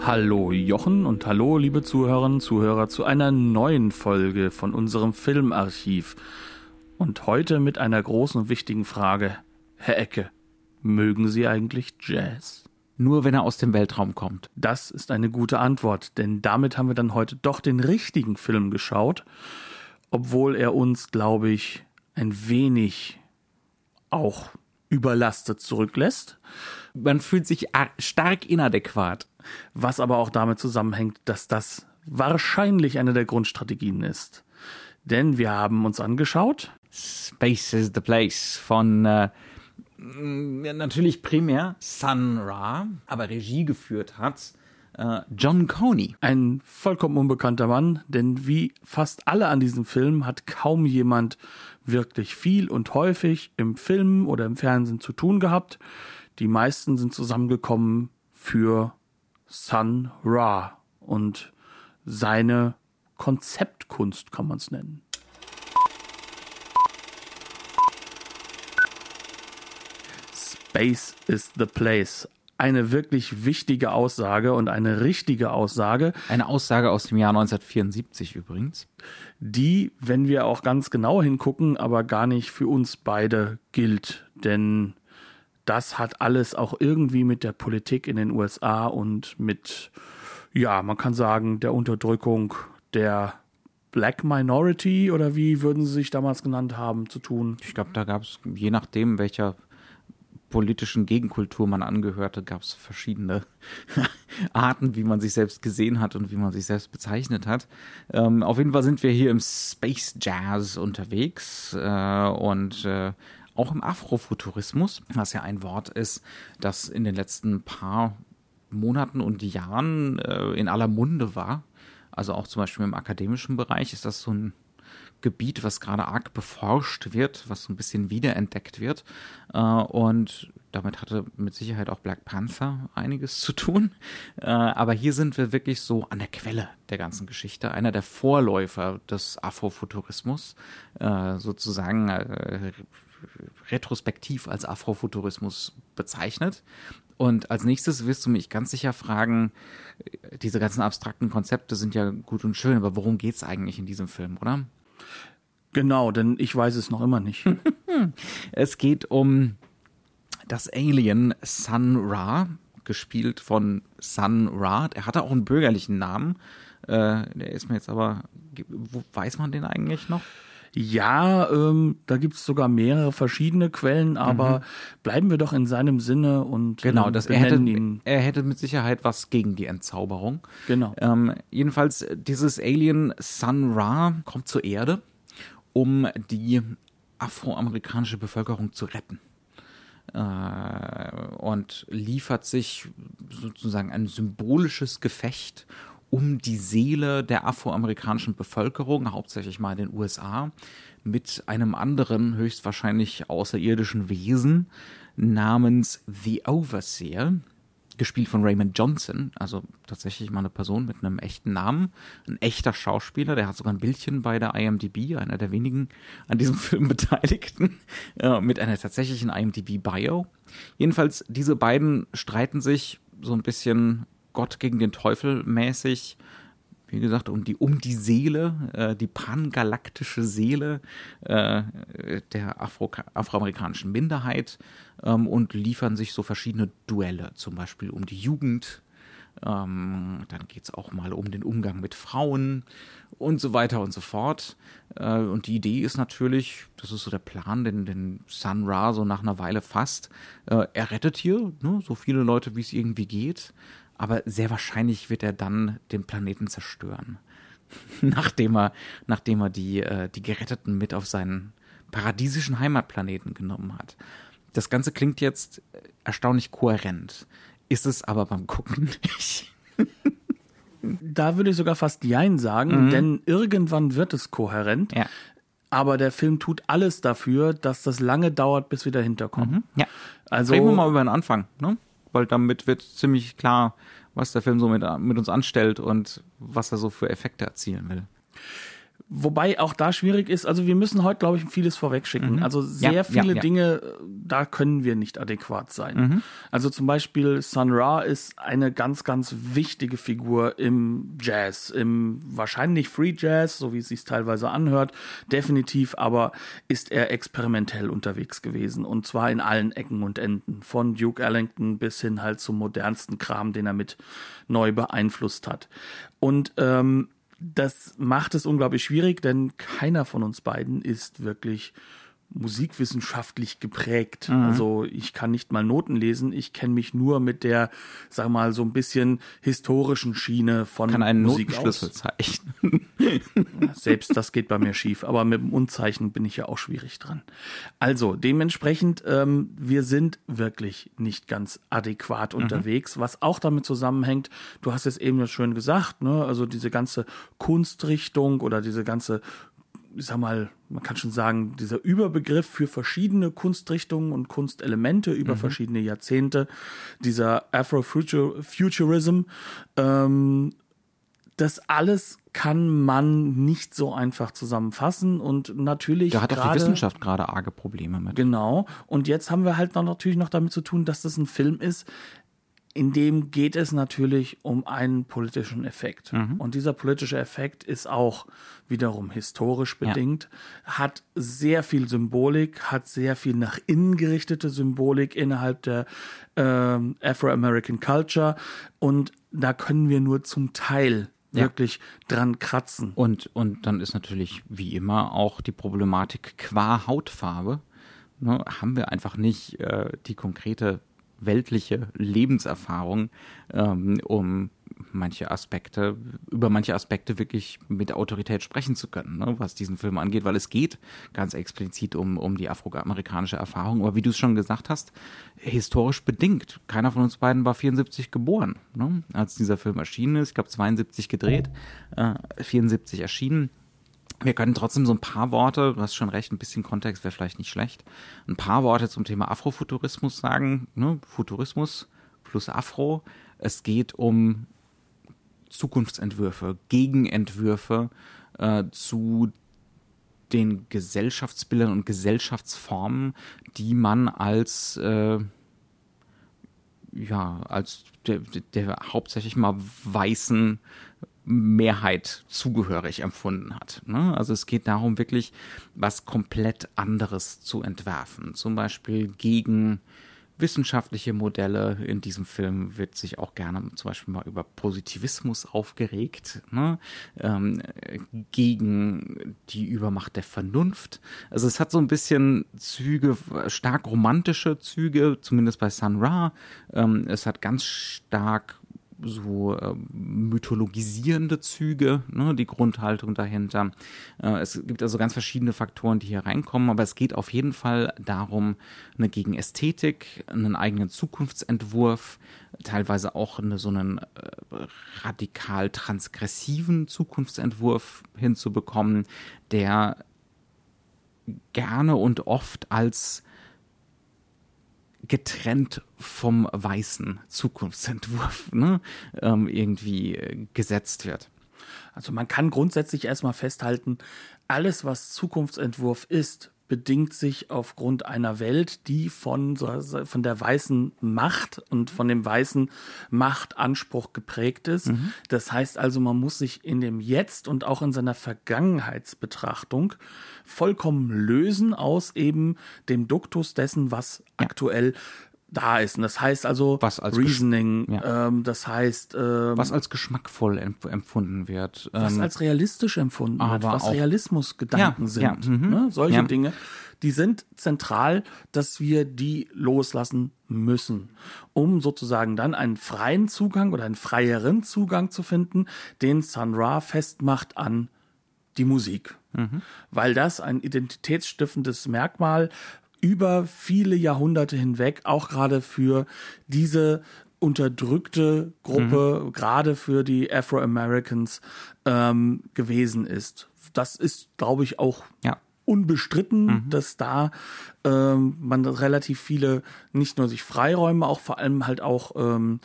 Hallo Jochen und hallo liebe Zuhörerinnen und Zuhörer zu einer neuen Folge von unserem Filmarchiv. Und heute mit einer großen und wichtigen Frage. Herr Ecke, mögen Sie eigentlich Jazz? Nur wenn er aus dem Weltraum kommt. Das ist eine gute Antwort, denn damit haben wir dann heute doch den richtigen Film geschaut, obwohl er uns, glaube ich, ein wenig auch überlastet zurücklässt. Man fühlt sich stark inadäquat. Was aber auch damit zusammenhängt, dass das wahrscheinlich eine der Grundstrategien ist. Denn wir haben uns angeschaut. Space is the Place von äh, natürlich primär Sun Ra, aber Regie geführt hat äh, John Coney. Ein vollkommen unbekannter Mann, denn wie fast alle an diesem Film hat kaum jemand wirklich viel und häufig im Film oder im Fernsehen zu tun gehabt. Die meisten sind zusammengekommen für Sun Ra und seine Konzeptkunst kann man es nennen. Space is the place. Eine wirklich wichtige Aussage und eine richtige Aussage. Eine Aussage aus dem Jahr 1974 übrigens. Die, wenn wir auch ganz genau hingucken, aber gar nicht für uns beide gilt. Denn das hat alles auch irgendwie mit der Politik in den USA und mit, ja, man kann sagen, der Unterdrückung der Black Minority oder wie würden sie sich damals genannt haben, zu tun? Ich glaube, da gab es, je nachdem, welcher politischen Gegenkultur man angehörte, gab es verschiedene Arten, wie man sich selbst gesehen hat und wie man sich selbst bezeichnet hat. Ähm, auf jeden Fall sind wir hier im Space Jazz unterwegs äh, und äh, auch im Afrofuturismus, was ja ein Wort ist, das in den letzten paar Monaten und Jahren äh, in aller Munde war. Also auch zum Beispiel im akademischen Bereich ist das so ein Gebiet, was gerade arg beforscht wird, was so ein bisschen wiederentdeckt wird. Äh, und damit hatte mit Sicherheit auch Black Panther einiges zu tun. Äh, aber hier sind wir wirklich so an der Quelle der ganzen Geschichte, einer der Vorläufer des Afrofuturismus, äh, sozusagen retrospektiv als Afrofuturismus bezeichnet. Und als nächstes wirst du mich ganz sicher fragen, diese ganzen abstrakten Konzepte sind ja gut und schön, aber worum geht es eigentlich in diesem Film, oder? Genau, denn ich weiß es noch immer nicht. es geht um das Alien Sun Ra, gespielt von Sun Ra. Er hatte auch einen bürgerlichen Namen. Äh, der ist mir jetzt aber, weiß man den eigentlich noch? Ja, ähm, da gibt es sogar mehrere verschiedene Quellen, aber mhm. bleiben wir doch in seinem Sinne und genau, das, er, hätte, ihn. er hätte mit Sicherheit was gegen die Entzauberung. Genau. Ähm, jedenfalls, dieses Alien Sun Ra kommt zur Erde um die afroamerikanische Bevölkerung zu retten. Äh, und liefert sich sozusagen ein symbolisches Gefecht um die Seele der afroamerikanischen Bevölkerung, hauptsächlich mal in den USA, mit einem anderen, höchstwahrscheinlich außerirdischen Wesen namens The Overseer gespielt von Raymond Johnson, also tatsächlich mal eine Person mit einem echten Namen, ein echter Schauspieler, der hat sogar ein Bildchen bei der IMDb, einer der wenigen an diesem Film Beteiligten, äh, mit einer tatsächlichen IMDb-Bio. Jedenfalls, diese beiden streiten sich so ein bisschen Gott gegen den Teufel mäßig wie gesagt, um die, um die Seele, äh, die pangalaktische Seele äh, der Afro, afroamerikanischen Minderheit ähm, und liefern sich so verschiedene Duelle, zum Beispiel um die Jugend. Ähm, dann geht es auch mal um den Umgang mit Frauen und so weiter und so fort. Äh, und die Idee ist natürlich, das ist so der Plan, den, den Sun Ra so nach einer Weile fasst. Äh, er rettet hier ne, so viele Leute, wie es irgendwie geht aber sehr wahrscheinlich wird er dann den Planeten zerstören. nachdem er, nachdem er die, äh, die Geretteten mit auf seinen paradiesischen Heimatplaneten genommen hat. Das Ganze klingt jetzt erstaunlich kohärent, ist es aber beim Gucken nicht. Da würde ich sogar fast Jein sagen, denn irgendwann wird es kohärent. Ja. Aber der Film tut alles dafür, dass das lange dauert, bis wir dahinter kommen. Ja. Also Reden wir mal über den Anfang, ne? Weil damit wird ziemlich klar, was der Film so mit, mit uns anstellt und was er so für Effekte erzielen will. Wobei auch da schwierig ist, also wir müssen heute, glaube ich, vieles vorwegschicken. Also sehr Mhm. Ja, viele ja, ja. Dinge, äh, da können wir nicht adäquat sein. Mhm. Also zum Beispiel Sun Ra ist eine ganz, ganz wichtige Figur im Jazz, im wahrscheinlich Free Jazz, so wie es sich teilweise anhört, definitiv, aber ist er experimentell unterwegs gewesen und zwar in allen Ecken und Enden, von Duke Ellington bis hin halt zum modernsten Kram, den er mit neu beeinflusst hat. Und ähm, das macht es unglaublich schwierig, denn keiner von uns beiden ist wirklich musikwissenschaftlich geprägt. Mhm. Also ich kann nicht mal Noten lesen, ich kenne mich nur mit der, sag mal, so ein bisschen historischen Schiene von Kann einen Musik Notenschlüssel aus. zeichnen. Selbst das geht bei mir schief, aber mit dem Unzeichen bin ich ja auch schwierig dran. Also dementsprechend, ähm, wir sind wirklich nicht ganz adäquat unterwegs, was auch damit zusammenhängt, du hast es eben ja schön gesagt, ne? also diese ganze Kunstrichtung oder diese ganze ich sag mal, man kann schon sagen, dieser Überbegriff für verschiedene Kunstrichtungen und Kunstelemente über verschiedene Jahrzehnte, dieser Afrofuturism, ähm, das alles kann man nicht so einfach zusammenfassen und natürlich Da hat auch die Wissenschaft gerade arge Probleme mit. Genau. Und jetzt haben wir halt noch natürlich noch damit zu tun, dass das ein Film ist, in dem geht es natürlich um einen politischen Effekt. Und dieser politische Effekt ist auch wiederum historisch bedingt, hat sehr viel Symbolik, hat sehr viel nach innen gerichtete Symbolik innerhalb der ähm, Afro-American Culture. Und da können wir nur zum Teil Ja. wirklich dran kratzen. Und, und dann ist natürlich wie immer auch die Problematik qua Hautfarbe. Ne, haben wir einfach nicht äh, die konkrete weltliche Lebenserfahrung, ähm, um manche Aspekte, über manche Aspekte wirklich mit Autorität sprechen zu können, ne, was diesen Film angeht, weil es geht ganz explizit um, um die afroamerikanische Erfahrung. Aber wie du es schon gesagt hast, historisch bedingt. Keiner von uns beiden war 74 geboren, ne, als dieser Film erschienen ist. Ich glaube 72 gedreht, äh, 74 erschienen. Wir können trotzdem so ein paar Worte, du hast schon recht, ein bisschen Kontext wäre vielleicht nicht schlecht, ein paar Worte zum Thema Afrofuturismus sagen. Ne? Futurismus plus Afro. Es geht um Zukunftsentwürfe, Gegenentwürfe äh, zu den Gesellschaftsbildern und Gesellschaftsformen, die man als äh, ja als der, der hauptsächlich mal weißen Mehrheit zugehörig empfunden hat. Ne? Also es geht darum, wirklich was komplett anderes zu entwerfen. Zum Beispiel gegen wissenschaftliche Modelle. In diesem Film wird sich auch gerne zum Beispiel mal über Positivismus aufgeregt, ne? ähm, gegen die Übermacht der Vernunft. Also es hat so ein bisschen Züge, stark romantische Züge, zumindest bei Sun Ra. Ähm, es hat ganz stark so äh, mythologisierende Züge, ne, die Grundhaltung dahinter. Äh, es gibt also ganz verschiedene Faktoren, die hier reinkommen, aber es geht auf jeden Fall darum, eine gegen Ästhetik, einen eigenen Zukunftsentwurf, teilweise auch eine, so einen äh, radikal transgressiven Zukunftsentwurf hinzubekommen, der gerne und oft als getrennt vom weißen Zukunftsentwurf ne, ähm, irgendwie äh, gesetzt wird. Also man kann grundsätzlich erstmal festhalten, alles, was Zukunftsentwurf ist, bedingt sich aufgrund einer Welt, die von, von der weißen Macht und von dem weißen Machtanspruch geprägt ist. Das heißt also, man muss sich in dem Jetzt und auch in seiner Vergangenheitsbetrachtung vollkommen lösen aus eben dem Duktus dessen, was aktuell da ist. Und das heißt also Was als Reasoning, Ja. ähm, das heißt ähm, Was als geschmackvoll emp empfunden wird. was Ähm, als realistisch empfunden wird, was Realismusgedanken Ja, sind. ja, mhm. ne? Solche. Dinge, die sind zentral, dass wir die loslassen müssen, um sozusagen dann einen freien Zugang oder einen freieren Zugang zu finden, den Sun Ra festmacht an die Musik. Mhm. Weil das ein identitätsstiftendes Merkmal über viele Jahrhunderte hinweg auch gerade für diese unterdrückte Gruppe, mhm. gerade für die Afro-Americans ähm, gewesen ist. Das ist, glaube ich, auch ja. Unbestritten, mhm. dass da ähm, man relativ viele, nicht nur sich Freiräume, auch vor allem halt auch ähm,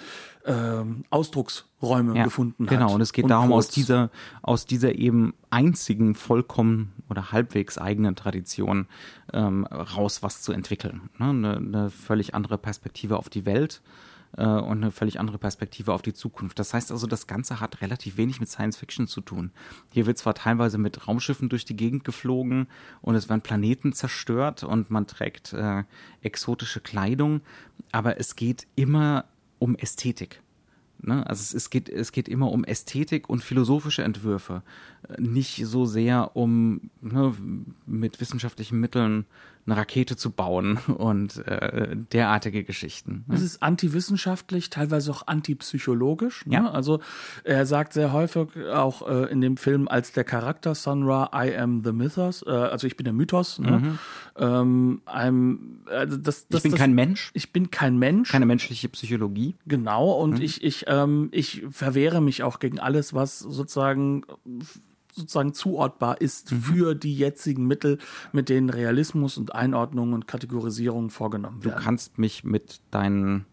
ähm, Ausdrucksräume ja, gefunden hat. Genau, und es geht und darum, kurz. aus dieser, aus dieser eben einzigen, vollkommen oder halbwegs eigenen Tradition ähm, raus was zu entwickeln. Ne? Eine, eine völlig andere Perspektive auf die Welt äh, und eine völlig andere Perspektive auf die Zukunft. Das heißt also, das Ganze hat relativ wenig mit Science Fiction zu tun. Hier wird zwar teilweise mit Raumschiffen durch die Gegend geflogen und es werden Planeten zerstört und man trägt äh, exotische Kleidung, aber es geht immer um Ästhetik. Ne? Also es, geht, es geht immer um Ästhetik und philosophische Entwürfe, nicht so sehr um ne, mit wissenschaftlichen Mitteln eine Rakete zu bauen und äh, derartige Geschichten. Ne? Es ist antiwissenschaftlich, teilweise auch antipsychologisch. Ne? Ja. Also er sagt sehr häufig auch äh, in dem Film als der Charakter Sunra, I am the Mythos, äh, also ich bin der Mythos. Ne? Mhm. Ähm, I'm, also das, das, ich bin das, kein Mensch. Ich bin kein Mensch. Keine menschliche Psychologie. Genau, und mhm. ich, ich, ähm, ich verwehre mich auch gegen alles, was sozusagen sozusagen zuortbar ist mhm. für die jetzigen Mittel, mit denen Realismus und Einordnung und Kategorisierung vorgenommen werden. Du kannst mich mit deinen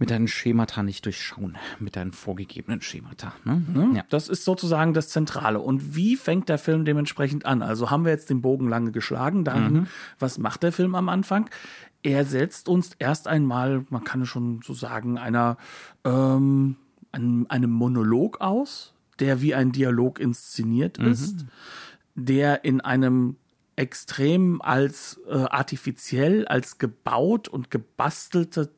mit deinen Schemata nicht durchschauen, mit deinen vorgegebenen Schemata. Ne? Mhm. Ja. Das ist sozusagen das Zentrale. Und wie fängt der Film dementsprechend an? Also haben wir jetzt den Bogen lange geschlagen. Dann, mhm. was macht der Film am Anfang? Er setzt uns erst einmal, man kann es schon so sagen, einer ähm, einem, einem Monolog aus, der wie ein Dialog inszeniert mhm. ist, der in einem extrem als äh, artifiziell, als gebaut und gebastelte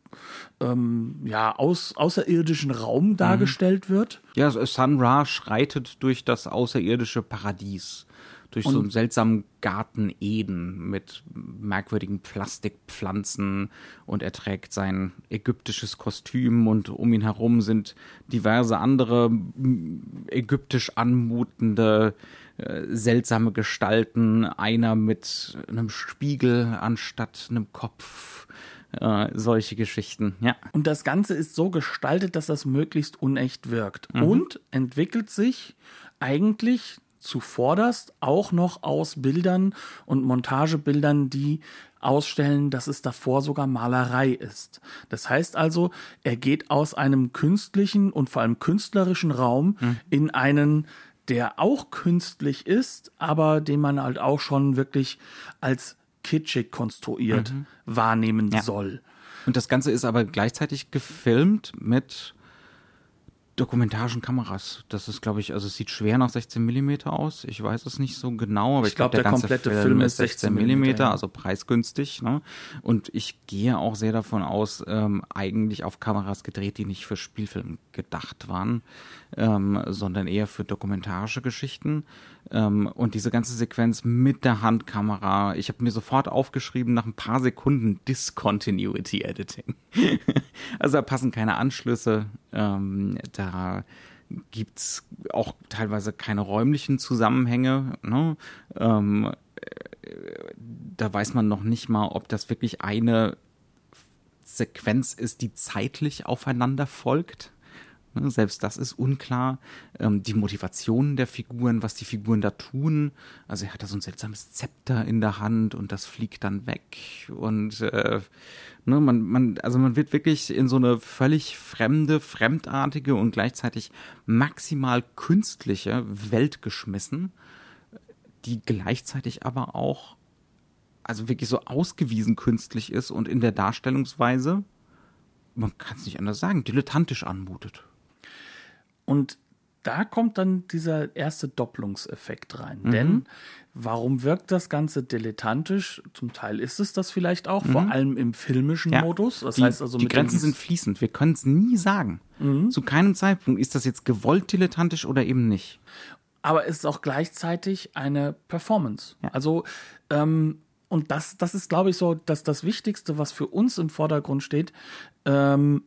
ähm, ja, aus, außerirdischen Raum mhm. dargestellt wird. Ja, Sun Ra schreitet durch das außerirdische Paradies durch und so einen seltsamen Garten Eden mit merkwürdigen Plastikpflanzen und er trägt sein ägyptisches Kostüm und um ihn herum sind diverse andere ägyptisch anmutende äh, seltsame Gestalten, einer mit einem Spiegel anstatt einem Kopf. Äh, solche Geschichten, ja. Und das Ganze ist so gestaltet, dass das möglichst unecht wirkt mhm. und entwickelt sich eigentlich zuvorderst auch noch aus Bildern und Montagebildern, die ausstellen, dass es davor sogar Malerei ist. Das heißt also, er geht aus einem künstlichen und vor allem künstlerischen Raum mhm. in einen der auch künstlich ist, aber den man halt auch schon wirklich als kitschig konstruiert mhm. wahrnehmen ja. soll. Und das Ganze ist aber gleichzeitig gefilmt mit dokumentarischen Kameras. Das ist, glaube ich, also es sieht schwer nach 16 mm aus. Ich weiß es nicht so genau, aber ich, ich glaube, glaub, der, der komplette Film, Film ist 16 mm, ja. also preisgünstig. Ne? Und ich gehe auch sehr davon aus, ähm, eigentlich auf Kameras gedreht, die nicht für Spielfilm gedacht waren, ähm, sondern eher für dokumentarische Geschichten. Ähm, und diese ganze Sequenz mit der Handkamera, ich habe mir sofort aufgeschrieben, nach ein paar Sekunden Discontinuity Editing. also da passen keine Anschlüsse, ähm, da gibt's auch teilweise keine räumlichen Zusammenhänge. Ne? Ähm, äh, da weiß man noch nicht mal, ob das wirklich eine Sequenz ist, die zeitlich aufeinander folgt. Ne, selbst das ist unklar. Ähm, die Motivation der Figuren, was die Figuren da tun. Also er hat da so ein seltsames Zepter in der Hand und das fliegt dann weg. Und äh, ne, man, man, also man wird wirklich in so eine völlig fremde, fremdartige und gleichzeitig maximal künstliche Welt geschmissen, die gleichzeitig aber auch also wirklich so ausgewiesen künstlich ist und in der Darstellungsweise, man kann es nicht anders sagen, dilettantisch anmutet. Und da kommt dann dieser erste Doppelungseffekt rein. Mhm. Denn warum wirkt das Ganze dilettantisch? Zum Teil ist es das vielleicht auch, mhm. vor allem im filmischen ja. Modus. Das die, heißt also, die Grenzen sind fließend. Wir können es nie sagen. Mhm. Zu keinem Zeitpunkt ist das jetzt gewollt dilettantisch oder eben nicht. Aber es ist auch gleichzeitig eine Performance. Ja. Also ähm, und das, das ist, glaube ich, so dass das Wichtigste, was für uns im Vordergrund steht. Ähm,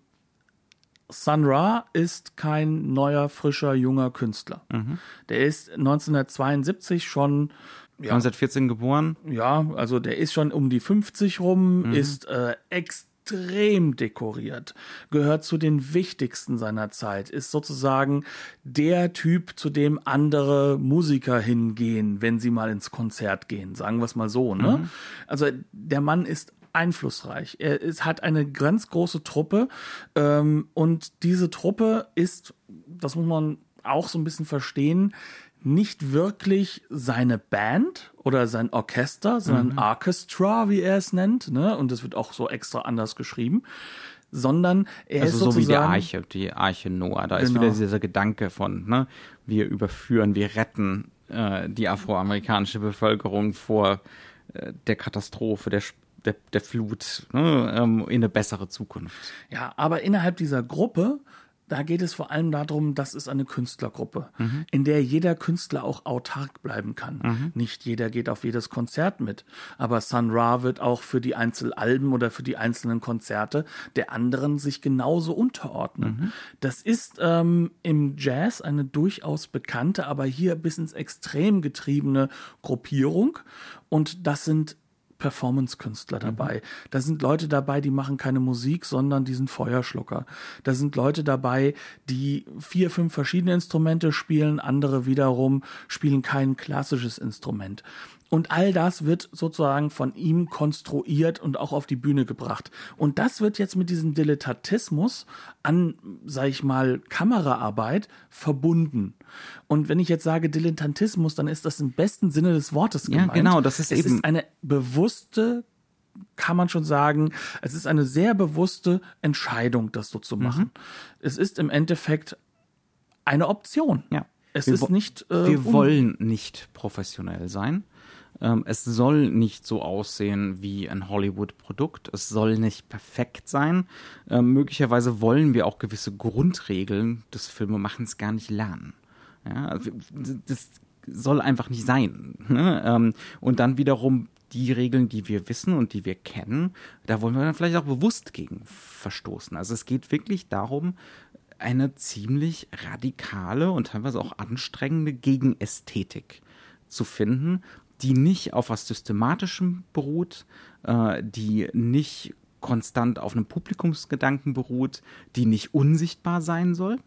Sun Ra ist kein neuer, frischer, junger Künstler. Mhm. Der ist 1972 schon. Ja, 1914 geboren. Ja, also der ist schon um die 50 rum, mhm. ist äh, extrem dekoriert, gehört zu den wichtigsten seiner Zeit, ist sozusagen der Typ, zu dem andere Musiker hingehen, wenn sie mal ins Konzert gehen, sagen wir es mal so. Ne? Mhm. Also der Mann ist einflussreich. Er ist, hat eine ganz große Truppe ähm, und diese Truppe ist, das muss man auch so ein bisschen verstehen, nicht wirklich seine Band oder sein Orchester, sondern mhm. Orchestra, wie er es nennt, ne? Und das wird auch so extra anders geschrieben, sondern er also ist so wie die Arche, die Arche Noah. Da genau. ist wieder dieser Gedanke von, ne? Wir überführen, wir retten äh, die afroamerikanische Bevölkerung vor äh, der Katastrophe, der der, der Flut ne, ähm, in eine bessere Zukunft. Ja, aber innerhalb dieser Gruppe da geht es vor allem darum, das ist eine Künstlergruppe, mhm. in der jeder Künstler auch autark bleiben kann. Mhm. Nicht jeder geht auf jedes Konzert mit, aber Sun Ra wird auch für die Einzelalben oder für die einzelnen Konzerte der anderen sich genauso unterordnen. Mhm. Das ist ähm, im Jazz eine durchaus bekannte, aber hier bis ins Extrem getriebene Gruppierung und das sind Performance-Künstler mhm. dabei. Mhm. Da sind Leute dabei, die machen keine Musik, sondern die sind Feuerschlucker. Da sind Leute dabei, die vier, fünf verschiedene Instrumente spielen, andere wiederum spielen kein klassisches Instrument. Und all das wird sozusagen von ihm konstruiert und auch auf die Bühne gebracht. Und das wird jetzt mit diesem Dilettantismus an, sag ich mal, Kameraarbeit verbunden. Und wenn ich jetzt sage Dilettantismus, dann ist das im besten Sinne des Wortes gemeint. Ja, genau, das ist es eben ist eine bewusste kann man schon sagen, es ist eine sehr bewusste Entscheidung, das so zu machen. Mhm. Es ist im Endeffekt eine Option. Ja. Es wir ist nicht. Äh, wir wollen nicht professionell sein. Ähm, es soll nicht so aussehen wie ein Hollywood-Produkt. Es soll nicht perfekt sein. Ähm, möglicherweise wollen wir auch gewisse Grundregeln des Filmemachens gar nicht lernen. Ja, das soll einfach nicht sein. Ne? Ähm, und dann wiederum die Regeln, die wir wissen und die wir kennen, da wollen wir dann vielleicht auch bewusst gegen verstoßen. Also es geht wirklich darum, eine ziemlich radikale und teilweise auch anstrengende Gegenästhetik zu finden, die nicht auf was Systematischem beruht, äh, die nicht konstant auf einem Publikumsgedanken beruht, die nicht unsichtbar sein soll.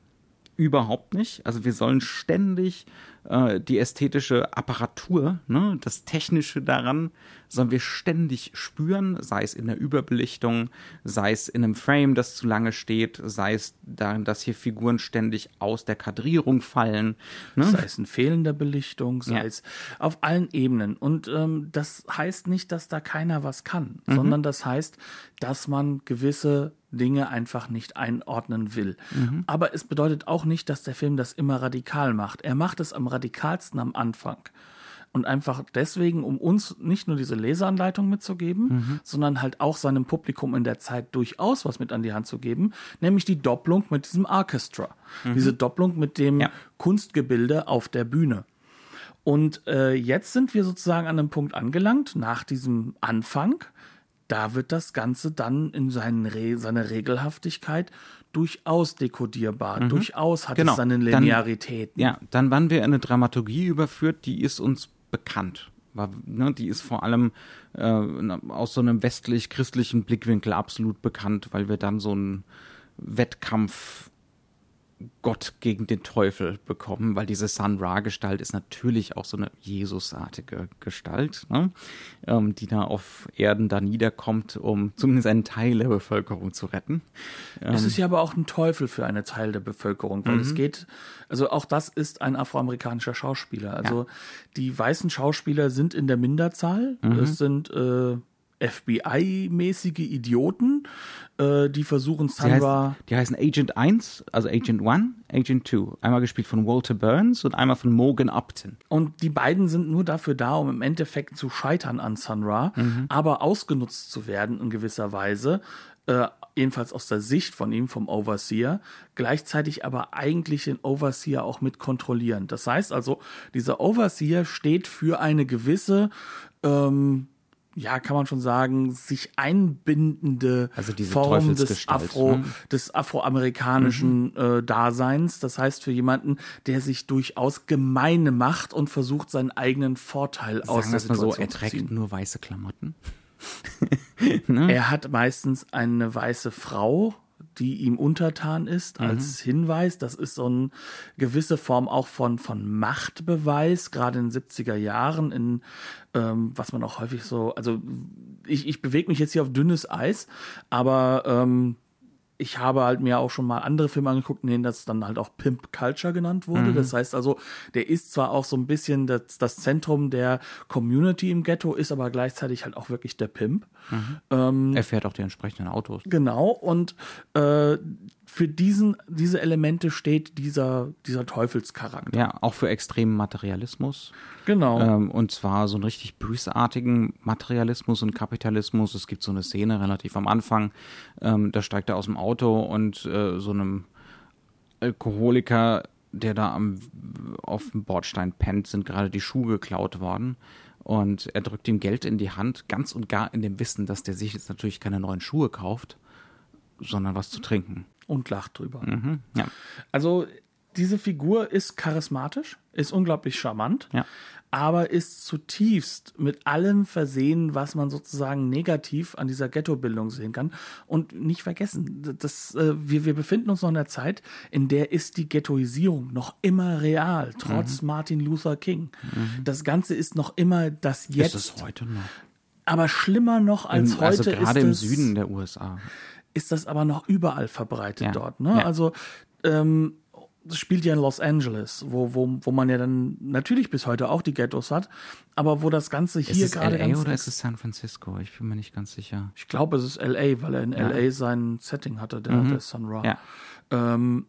Überhaupt nicht. Also wir sollen ständig äh, die ästhetische Apparatur, ne, das Technische daran, sollen wir ständig spüren, sei es in der Überbelichtung, sei es in einem Frame, das zu lange steht, sei es darin, dass hier Figuren ständig aus der Kadrierung fallen. Ne? Sei es in fehlender Belichtung, sei ja. es auf allen Ebenen. Und ähm, das heißt nicht, dass da keiner was kann, mhm. sondern das heißt, dass man gewisse Dinge einfach nicht einordnen will. Mhm. Aber es bedeutet auch nicht, dass der Film das immer radikal macht. Er macht es am radikalsten am Anfang. Und einfach deswegen, um uns nicht nur diese Leseanleitung mitzugeben, mhm. sondern halt auch seinem Publikum in der Zeit durchaus was mit an die Hand zu geben, nämlich die Doppelung mit diesem Orchestra. Mhm. Diese Doppelung mit dem ja. Kunstgebilde auf der Bühne. Und äh, jetzt sind wir sozusagen an einem Punkt angelangt, nach diesem Anfang, da wird das Ganze dann in Re seiner Regelhaftigkeit durchaus dekodierbar, mhm. durchaus hat genau. es seine Linearität. ja, dann waren wir in eine Dramaturgie überführt, die ist uns bekannt. War, ne, die ist vor allem äh, aus so einem westlich-christlichen Blickwinkel absolut bekannt, weil wir dann so einen Wettkampf Gott gegen den Teufel bekommen, weil diese Sun Ra-Gestalt ist natürlich auch so eine Jesusartige Gestalt, ne? ähm, die da auf Erden da niederkommt, um zumindest einen Teil der Bevölkerung zu retten. Ähm, es ist ja aber auch ein Teufel für einen Teil der Bevölkerung, weil mhm. es geht, also auch das ist ein afroamerikanischer Schauspieler. Also ja. die weißen Schauspieler sind in der Minderzahl. Mhm. Es sind äh, FBI-mäßige Idioten, äh, die versuchen. Die, heißt, die heißen Agent 1, also Agent 1, Agent 2. Einmal gespielt von Walter Burns und einmal von Morgan Upton. Und die beiden sind nur dafür da, um im Endeffekt zu scheitern an Sunra, mhm. aber ausgenutzt zu werden in gewisser Weise. Äh, jedenfalls aus der Sicht von ihm, vom Overseer, gleichzeitig aber eigentlich den Overseer auch mit kontrollieren. Das heißt also, dieser Overseer steht für eine gewisse ähm, ja, kann man schon sagen, sich einbindende also Form des Afro, ne? des afroamerikanischen mhm. äh, Daseins. Das heißt für jemanden, der sich durchaus gemeine macht und versucht, seinen eigenen Vorteil Sagen aus der Situation so, er trägt nur weiße Klamotten. ne? Er hat meistens eine weiße Frau, die ihm untertan ist, mhm. als Hinweis. Das ist so eine gewisse Form auch von, von Machtbeweis, gerade in den 70er Jahren, in ähm, was man auch häufig so, also ich, ich bewege mich jetzt hier auf dünnes Eis, aber ähm, ich habe halt mir auch schon mal andere Filme angeguckt, in denen das dann halt auch Pimp Culture genannt wurde. Mhm. Das heißt also, der ist zwar auch so ein bisschen das, das Zentrum der Community im Ghetto, ist aber gleichzeitig halt auch wirklich der Pimp. Mhm. Ähm, er fährt auch die entsprechenden Autos. Genau, und äh, für diesen, diese Elemente steht dieser, dieser Teufelscharakter. Ja, auch für extremen Materialismus. Genau. Ähm, und zwar so einen richtig bösartigen Materialismus und Kapitalismus. Es gibt so eine Szene relativ am Anfang, ähm, da steigt er aus dem Auto und äh, so einem Alkoholiker, der da am, auf dem Bordstein pennt, sind gerade die Schuhe geklaut worden. Und er drückt ihm Geld in die Hand, ganz und gar in dem Wissen, dass der sich jetzt natürlich keine neuen Schuhe kauft, sondern was zu trinken und lacht drüber. Mhm, ja. Also diese Figur ist charismatisch, ist unglaublich charmant, ja. aber ist zutiefst mit allem versehen, was man sozusagen negativ an dieser Ghettobildung sehen kann. Und nicht vergessen, das, äh, wir, wir befinden uns noch in einer Zeit, in der ist die Ghettoisierung noch immer real, trotz mhm. Martin Luther King. Mhm. Das Ganze ist noch immer das Jetzt. Ist es heute noch? Aber schlimmer noch als Im, also heute. Also gerade im Süden der USA ist das aber noch überall verbreitet ja. dort. Ne? Ja. Also ähm, das spielt ja in Los Angeles, wo, wo, wo man ja dann natürlich bis heute auch die Ghettos hat, aber wo das Ganze hier gerade. Ist es LA oder ist es San Francisco? Ich bin mir nicht ganz sicher. Ich glaube, es ist LA, weil er in ja. LA sein Setting hatte, der, mhm. der Sun Ra. Ja. Ähm,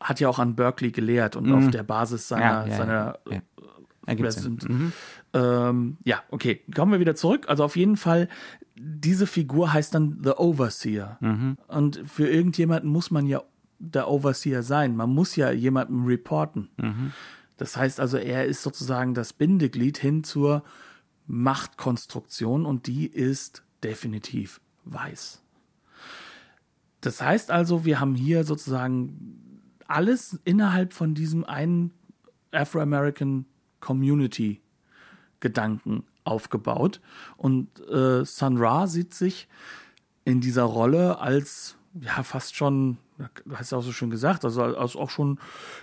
hat ja auch an Berkeley gelehrt und mhm. auf der Basis seiner, ja, seiner ja, sind. Mhm. Ähm, ja, okay, kommen wir wieder zurück. Also auf jeden Fall diese Figur heißt dann The Overseer. Mhm. Und für irgendjemanden muss man ja der Overseer sein. Man muss ja jemandem reporten. Mhm. Das heißt also, er ist sozusagen das Bindeglied hin zur Machtkonstruktion und die ist definitiv weiß. Das heißt also, wir haben hier sozusagen alles innerhalb von diesem einen Afro-American Community Gedanken aufgebaut. Und äh, Sun Ra sieht sich in dieser Rolle als ja fast schon, du hast ja auch so schön gesagt, also, also auch schon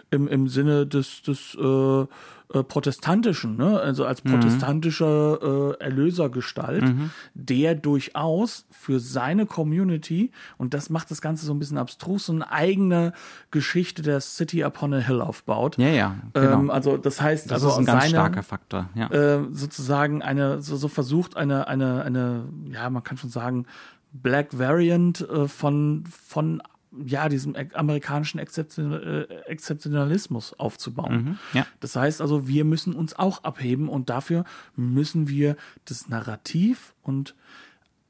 im, im Sinne des, des äh, äh, protestantischen, ne? also als mhm. protestantischer äh, Erlösergestalt, mhm. der durchaus für seine Community, und das macht das Ganze so ein bisschen abstrus, so eine eigene Geschichte der City upon a Hill aufbaut. Ja, ja. Genau. Ähm, also das heißt, das also ist ein ganz seine, starker Faktor. Ja. Äh, sozusagen eine, so, so versucht eine, eine, eine, ja, man kann schon sagen, Black Variant äh, von, von ja, diesem amerikanischen äh, Exzeptionalismus aufzubauen. Mhm, ja. Das heißt also, wir müssen uns auch abheben und dafür müssen wir das Narrativ und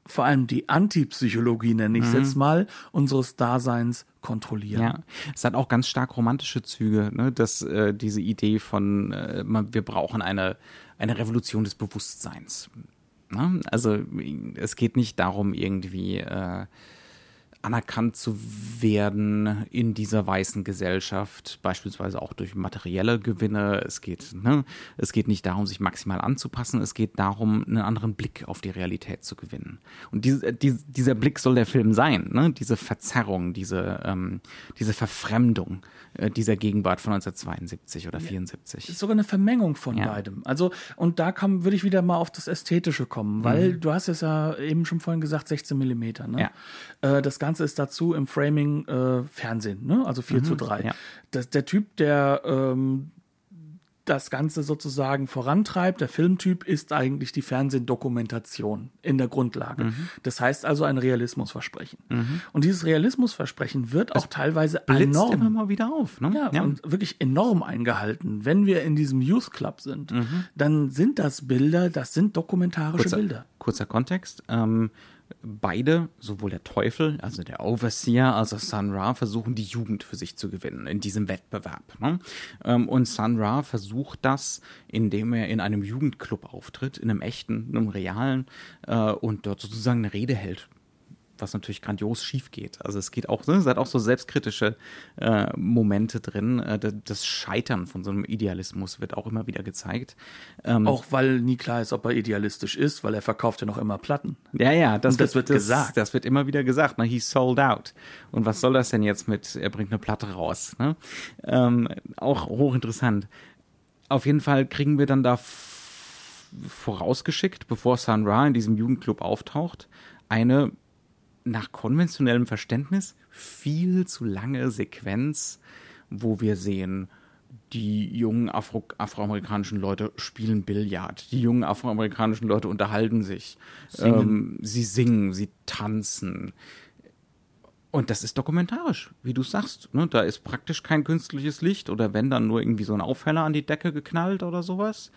vor allem die Antipsychologie, nenne ich es mhm. jetzt mal, unseres Daseins kontrollieren. Ja, es hat auch ganz stark romantische Züge, ne? dass äh, diese Idee von, äh, wir brauchen eine, eine Revolution des Bewusstseins. Ne? Also es geht nicht darum, irgendwie äh, anerkannt zu werden in dieser weißen Gesellschaft, beispielsweise auch durch materielle Gewinne. Es geht, ne, es geht nicht darum, sich maximal anzupassen, es geht darum, einen anderen Blick auf die Realität zu gewinnen. Und diese, die, dieser Blick soll der Film sein, ne? diese Verzerrung, diese, ähm, diese Verfremdung äh, dieser Gegenwart von 1972 oder 74. ist sogar eine Vermengung von ja. beidem. Also, und da kann, würde ich wieder mal auf das Ästhetische kommen, weil mhm. du hast es ja eben schon vorhin gesagt, 16 Millimeter. Ne? Ja. Äh, das Ganze ist dazu im Framing äh, Fernsehen, ne? also 4 mhm. zu 3. Ja. Das, der Typ, der ähm, das Ganze sozusagen vorantreibt. Der Filmtyp ist eigentlich die Fernsehdokumentation in der Grundlage. Mhm. Das heißt also ein Realismusversprechen. Mhm. Und dieses Realismusversprechen wird auch teilweise enorm immer mal wieder auf. Ne? Ja, ja, und wirklich enorm eingehalten. Wenn wir in diesem Youth Club sind, mhm. dann sind das Bilder, das sind dokumentarische kurzer, Bilder. Kurzer Kontext. Ähm, beide, sowohl der Teufel, also der Overseer, als auch Sun Ra, versuchen die Jugend für sich zu gewinnen in diesem Wettbewerb. Ne? Ähm, und Sun Ra versucht das, indem er in einem Jugendclub auftritt, in einem echten, einem realen, äh, und dort sozusagen eine Rede hält was natürlich grandios schief geht. Also es geht auch, ne, es hat auch so selbstkritische äh, Momente drin. Äh, das Scheitern von so einem Idealismus wird auch immer wieder gezeigt. Ähm, auch weil nie klar ist, ob er idealistisch ist, weil er verkauft ja noch immer Platten. Ja, ja, das, das wird, wird das, gesagt. Das wird immer wieder gesagt. Ne? He's sold out. Und was soll das denn jetzt mit, er bringt eine Platte raus? Ne? Ähm, auch hochinteressant. Auf jeden Fall kriegen wir dann da vorausgeschickt, bevor Sun Ra in diesem Jugendclub auftaucht, eine nach konventionellem Verständnis viel zu lange Sequenz, wo wir sehen, die jungen Afro afroamerikanischen Leute spielen Billard, die jungen afroamerikanischen Leute unterhalten sich, singen. Ähm, sie singen, sie tanzen. Und das ist dokumentarisch, wie du sagst. Ne? Da ist praktisch kein künstliches Licht oder wenn dann nur irgendwie so ein Aufheller an die Decke geknallt oder sowas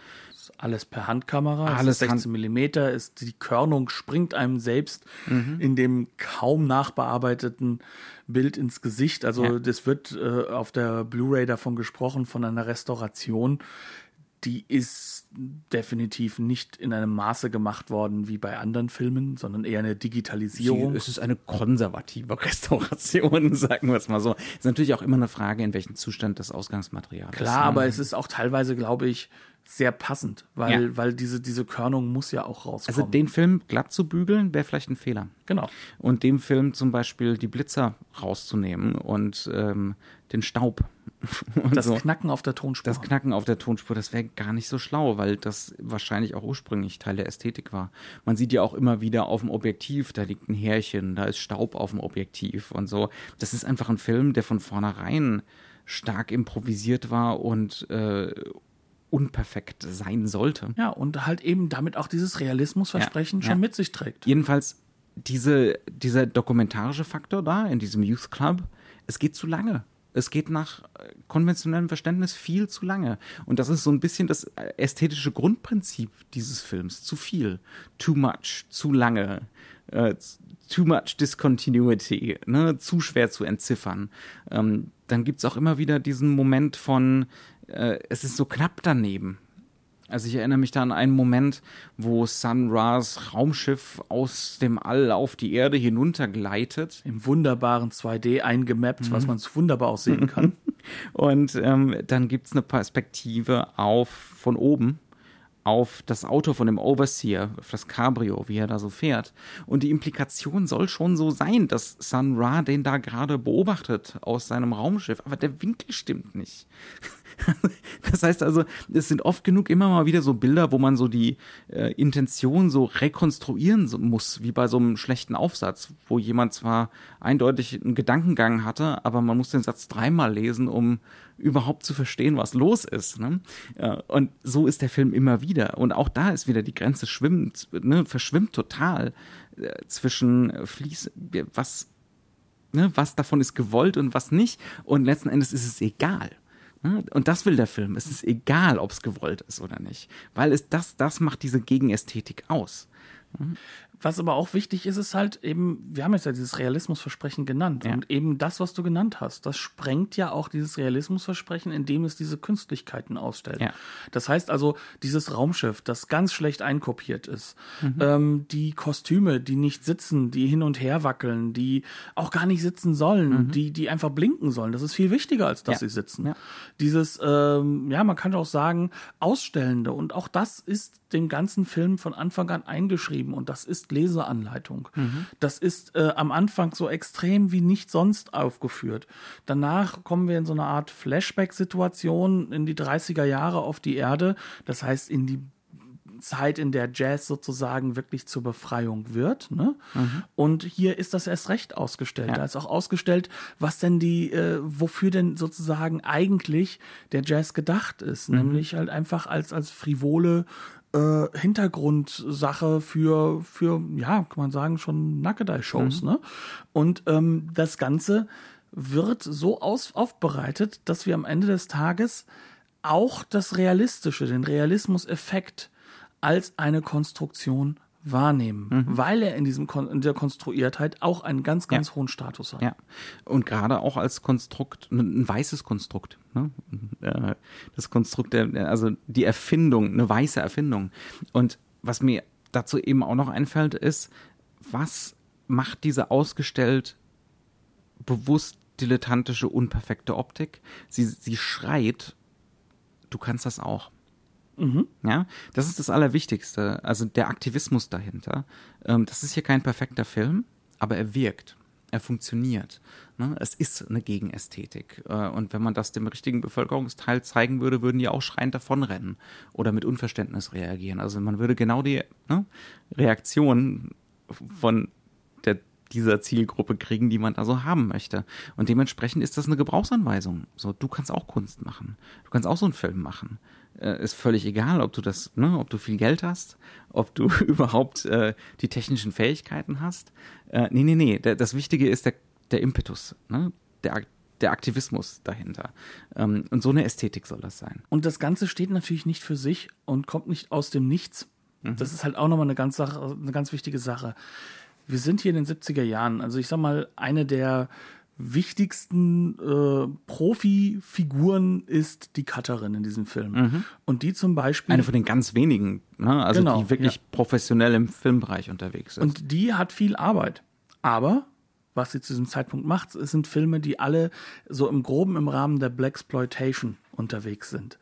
alles per Handkamera. Alles 16 Millimeter ist die Körnung springt einem selbst mhm. in dem kaum nachbearbeiteten Bild ins Gesicht. Also ja. das wird äh, auf der Blu-ray davon gesprochen von einer Restauration, die ist definitiv nicht in einem Maße gemacht worden wie bei anderen Filmen, sondern eher eine Digitalisierung. Sie, es ist eine konservative Restauration, sagen wir es mal so. Ist natürlich auch immer eine Frage, in welchem Zustand das Ausgangsmaterial Klar, ist. Klar, aber es ist auch teilweise, glaube ich, sehr passend, weil, ja. weil diese, diese Körnung muss ja auch rauskommen. Also den Film glatt zu bügeln, wäre vielleicht ein Fehler. Genau. Und dem Film zum Beispiel die Blitzer rauszunehmen und ähm, den Staub. Und das so. Knacken auf der Tonspur. Das Knacken auf der Tonspur, das wäre gar nicht so schlau, weil das wahrscheinlich auch ursprünglich Teil der Ästhetik war. Man sieht ja auch immer wieder auf dem Objektiv, da liegt ein Härchen, da ist Staub auf dem Objektiv und so. Das ist einfach ein Film, der von vornherein stark improvisiert war und äh, unperfekt sein sollte. Ja, und halt eben damit auch dieses Realismusversprechen ja, schon ja. mit sich trägt. Jedenfalls diese, dieser dokumentarische Faktor da in diesem Youth Club, es geht zu lange. Es geht nach äh, konventionellem Verständnis viel zu lange. Und das ist so ein bisschen das ästhetische Grundprinzip dieses Films. Zu viel, too much, zu lange, uh, too much discontinuity, ne? zu schwer zu entziffern. Ähm, dann gibt's auch immer wieder diesen Moment von, äh, es ist so knapp daneben. Also ich erinnere mich da an einen Moment, wo Sun Ra's Raumschiff aus dem All auf die Erde hinuntergleitet. Im wunderbaren 2D eingemappt, mhm. was man wunderbar aussehen kann. Und ähm, dann es eine Perspektive auf von oben auf das Auto von dem Overseer, auf das Cabrio, wie er da so fährt. Und die Implikation soll schon so sein, dass Sun Ra den da gerade beobachtet aus seinem Raumschiff. Aber der Winkel stimmt nicht. Das heißt also, es sind oft genug immer mal wieder so Bilder, wo man so die äh, Intention so rekonstruieren muss, wie bei so einem schlechten Aufsatz, wo jemand zwar eindeutig einen Gedankengang hatte, aber man muss den Satz dreimal lesen, um überhaupt zu verstehen, was los ist. Ne? Ja, und so ist der Film immer wieder. Und auch da ist wieder die Grenze schwimmt, ne, verschwimmt total äh, zwischen Fließ, was, ne, was davon ist gewollt und was nicht. Und letzten Endes ist es egal. Ne? Und das will der Film. Es ist egal, ob es gewollt ist oder nicht. Weil es das, das macht diese Gegenästhetik aus. Was aber auch wichtig ist, ist halt eben, wir haben jetzt ja dieses Realismusversprechen genannt. Ja. Und eben das, was du genannt hast, das sprengt ja auch dieses Realismusversprechen, indem es diese Künstlichkeiten ausstellt. Ja. Das heißt also, dieses Raumschiff, das ganz schlecht einkopiert ist, mhm. ähm, die Kostüme, die nicht sitzen, die hin und her wackeln, die auch gar nicht sitzen sollen, mhm. die, die einfach blinken sollen. Das ist viel wichtiger, als dass ja. sie sitzen. Dieses, ähm, ja, man kann auch sagen, Ausstellende. Und auch das ist dem ganzen Film von Anfang an eingeschrieben. Und das ist Leseanleitung. Mhm. Das ist äh, am Anfang so extrem wie nicht sonst aufgeführt. Danach kommen wir in so eine Art Flashback-Situation in die 30er Jahre auf die Erde. Das heißt, in die Zeit, in der Jazz sozusagen wirklich zur Befreiung wird. Ne? Mhm. Und hier ist das erst recht ausgestellt. Ja. Da ist auch ausgestellt, was denn die, äh, wofür denn sozusagen eigentlich der Jazz gedacht ist. Mhm. Nämlich halt einfach als, als frivole äh, Hintergrundsache für, für, ja, kann man sagen, schon Nackedei-Shows, mhm. ne? Und ähm, das Ganze wird so aus, aufbereitet, dass wir am Ende des Tages auch das Realistische, den Realismus-Effekt als eine Konstruktion wahrnehmen, mhm. weil er in diesem Kon in der Konstruiertheit auch einen ganz, ganz ja. hohen Status hat. Ja. Und gerade auch als Konstrukt, ein weißes Konstrukt. Ne? Äh, das Konstrukt, der, also die Erfindung, eine weiße Erfindung. Und was mir dazu eben auch noch einfällt, ist, was macht diese ausgestellt bewusst dilettantische, unperfekte Optik. Sie, sie schreit, du kannst das auch. Mhm. Ja, das ist das Allerwichtigste. Also der Aktivismus dahinter. Ähm, das ist hier kein perfekter Film, aber er wirkt. Er funktioniert. Ne? Es ist eine Gegenästhetik. Äh, und wenn man das dem richtigen Bevölkerungsteil zeigen würde, würden die auch schreiend davonrennen oder mit Unverständnis reagieren. Also man würde genau die ne, Reaktion von dieser Zielgruppe kriegen, die man also haben möchte. Und dementsprechend ist das eine Gebrauchsanweisung. So, du kannst auch Kunst machen. Du kannst auch so einen Film machen äh, ist völlig egal, ob du das, ne, ob du viel Geld hast, ob du überhaupt äh, die technischen Fähigkeiten hast. Äh, nee, nee, nee. Der, das Wichtige ist der, der Impetus, ne? der, der Aktivismus dahinter. Ähm, und so eine Ästhetik soll das sein. Und das Ganze steht natürlich nicht für sich und kommt nicht aus dem Nichts. Das ist halt auch nochmal eine ganz, Sache, eine ganz wichtige Sache. Wir sind hier in den 70er Jahren. Also ich sag mal, eine der wichtigsten äh, Profifiguren ist die Cutterin in diesem Film. Und die zum Beispiel. Eine von den ganz wenigen, ne? also Genau, die wirklich ja. professionell im Filmbereich unterwegs ist. Und die hat viel Arbeit. Aber was sie zu diesem Zeitpunkt macht, es sind Filme, die alle so im Groben im Rahmen der Blaxploitation unterwegs sind.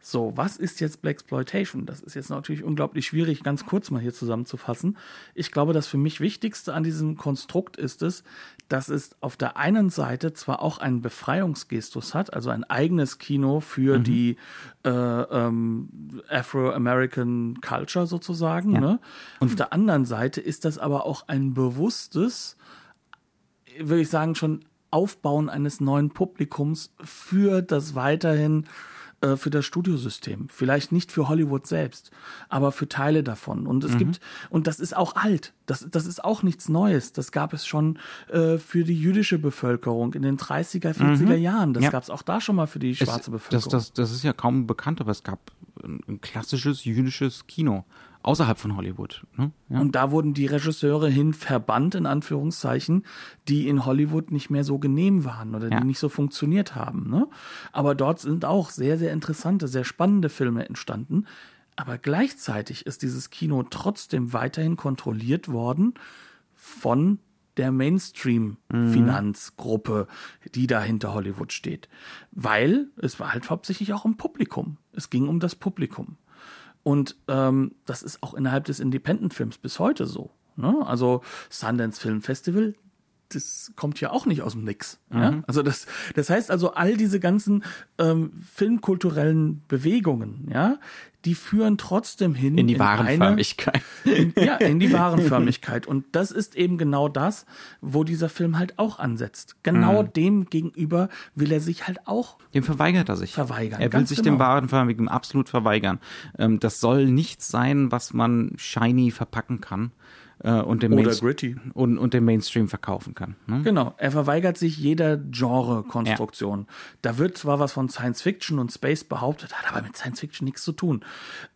So, was ist jetzt Blaxploitation? Das ist jetzt natürlich unglaublich schwierig, ganz kurz mal hier zusammenzufassen. Ich glaube, das für mich Wichtigste an diesem Konstrukt ist es, dass es auf der einen Seite zwar auch einen Befreiungsgestus hat, also ein eigenes Kino für die äh, ähm, Afro-American Culture sozusagen. Ne? Und auf der anderen Seite ist das aber auch ein bewusstes, würde ich sagen, schon Aufbauen eines neuen Publikums für das weiterhin äh, für das Studiosystem. Vielleicht nicht für Hollywood selbst, aber für Teile davon. Und es gibt, und das ist auch alt. Das, das ist auch nichts Neues. Das gab es schon äh, für die jüdische Bevölkerung in den 30er, 40er Jahren. Das Ja. gab es auch da schon mal für die schwarze es, Bevölkerung. das, das, das ist ja kaum bekannt, aber es gab ein, ein klassisches jüdisches Kino außerhalb von Hollywood. Ne? Ja. Und da wurden die Regisseure hin verbannt, in Anführungszeichen, die in Hollywood nicht mehr so genehm waren oder Ja. die nicht so funktioniert haben. Ne? Aber dort sind auch sehr, sehr interessante, sehr spannende Filme entstanden. Aber gleichzeitig ist dieses Kino trotzdem weiterhin kontrolliert worden von der Mainstream-Finanzgruppe, die da hinter Hollywood steht. Weil es war halt hauptsächlich auch um Publikum. Es ging um das Publikum. Und ähm, das ist auch innerhalb des Independent-Films bis heute so. Ne? Also Sundance Film Festival, das kommt ja auch nicht aus dem Nix. Ja? Also das, das heißt also, all diese ganzen ähm, filmkulturellen Bewegungen, ja, die führen trotzdem hin in die eine- Warenförmigkeit. in, ja, in die Warenförmigkeit. Und das ist eben genau das, wo dieser Film halt auch ansetzt. Genau Mhm. dem gegenüber will er sich halt auch Dem verweigert er sich. Verweigern, Er will sich genau. dem Warenförmigen absolut verweigern. Ähm, das soll nichts sein, was man shiny verpacken kann äh, und, dem Oder Mainst- gritty. und, und dem Mainstream verkaufen kann. Ne? Genau, er verweigert sich jeder Genre-Konstruktion. Da wird zwar was von Science Fiction und Space behauptet, hat aber mit Science Fiction nichts zu tun.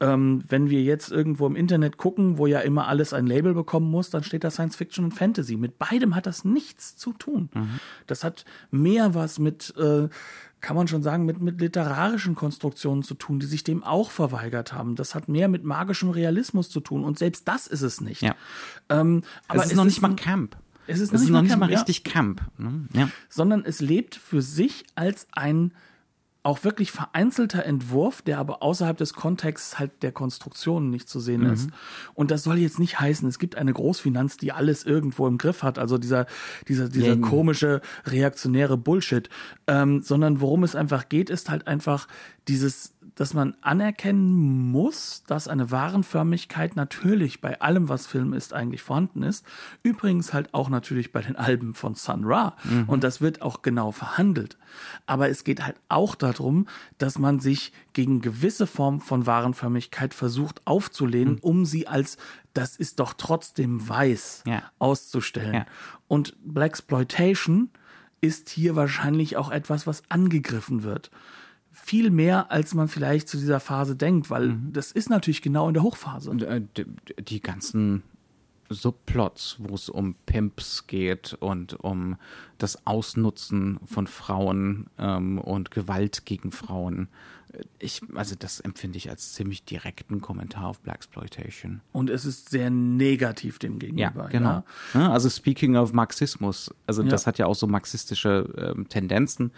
Ähm, wenn wir jetzt irgendwo im Internet gucken, wo ja immer alles ein Label bekommen muss, dann steht da Science Fiction und Fantasy. Mit beidem hat das nichts zu tun. Das hat mehr was mit, äh, kann man schon sagen, mit, mit literarischen Konstruktionen zu tun, die sich dem auch verweigert haben. Das hat mehr mit magischem Realismus zu tun und selbst das ist es nicht. Ja. Ähm, aber es ist noch nicht mal Camp. Es ist es noch ist nicht noch mal nicht Camp, mal ja. richtig Camp. Ne? Ja. sondern es lebt für sich als ein auch wirklich vereinzelter Entwurf, der aber außerhalb des Kontexts halt der Konstruktionen nicht zu sehen ist. Und das soll jetzt nicht heißen, es gibt eine Großfinanz, die alles irgendwo im Griff hat, also dieser, dieser, dieser Ja. komische reaktionäre Bullshit, ähm, sondern worum es einfach geht, ist halt einfach dieses, dass man anerkennen muss, dass eine Warenförmigkeit natürlich bei allem, was Film ist, eigentlich vorhanden ist. Übrigens halt auch natürlich bei den Alben von Sun Ra. Und das wird auch genau verhandelt. Aber es geht halt auch darum, dass man sich gegen gewisse Formen von Warenförmigkeit versucht aufzulehnen, um sie als das ist doch trotzdem weiß Ja. auszustellen. Ja. Und Blaxploitation ist hier wahrscheinlich auch etwas, was angegriffen wird. Viel mehr, als man vielleicht zu dieser Phase denkt, weil das ist natürlich genau in der Hochphase. Und, äh, die, die ganzen Subplots, wo es um Pimps geht und um das Ausnutzen von Frauen ähm, und Gewalt gegen Frauen. Ich, also das empfinde ich als ziemlich direkten Kommentar auf Blaxploitation. Und es ist sehr negativ dem gegenüber. Ja, genau. Ja? Also speaking of Marxismus, also Ja. das hat ja auch so marxistische ähm, Tendenzen.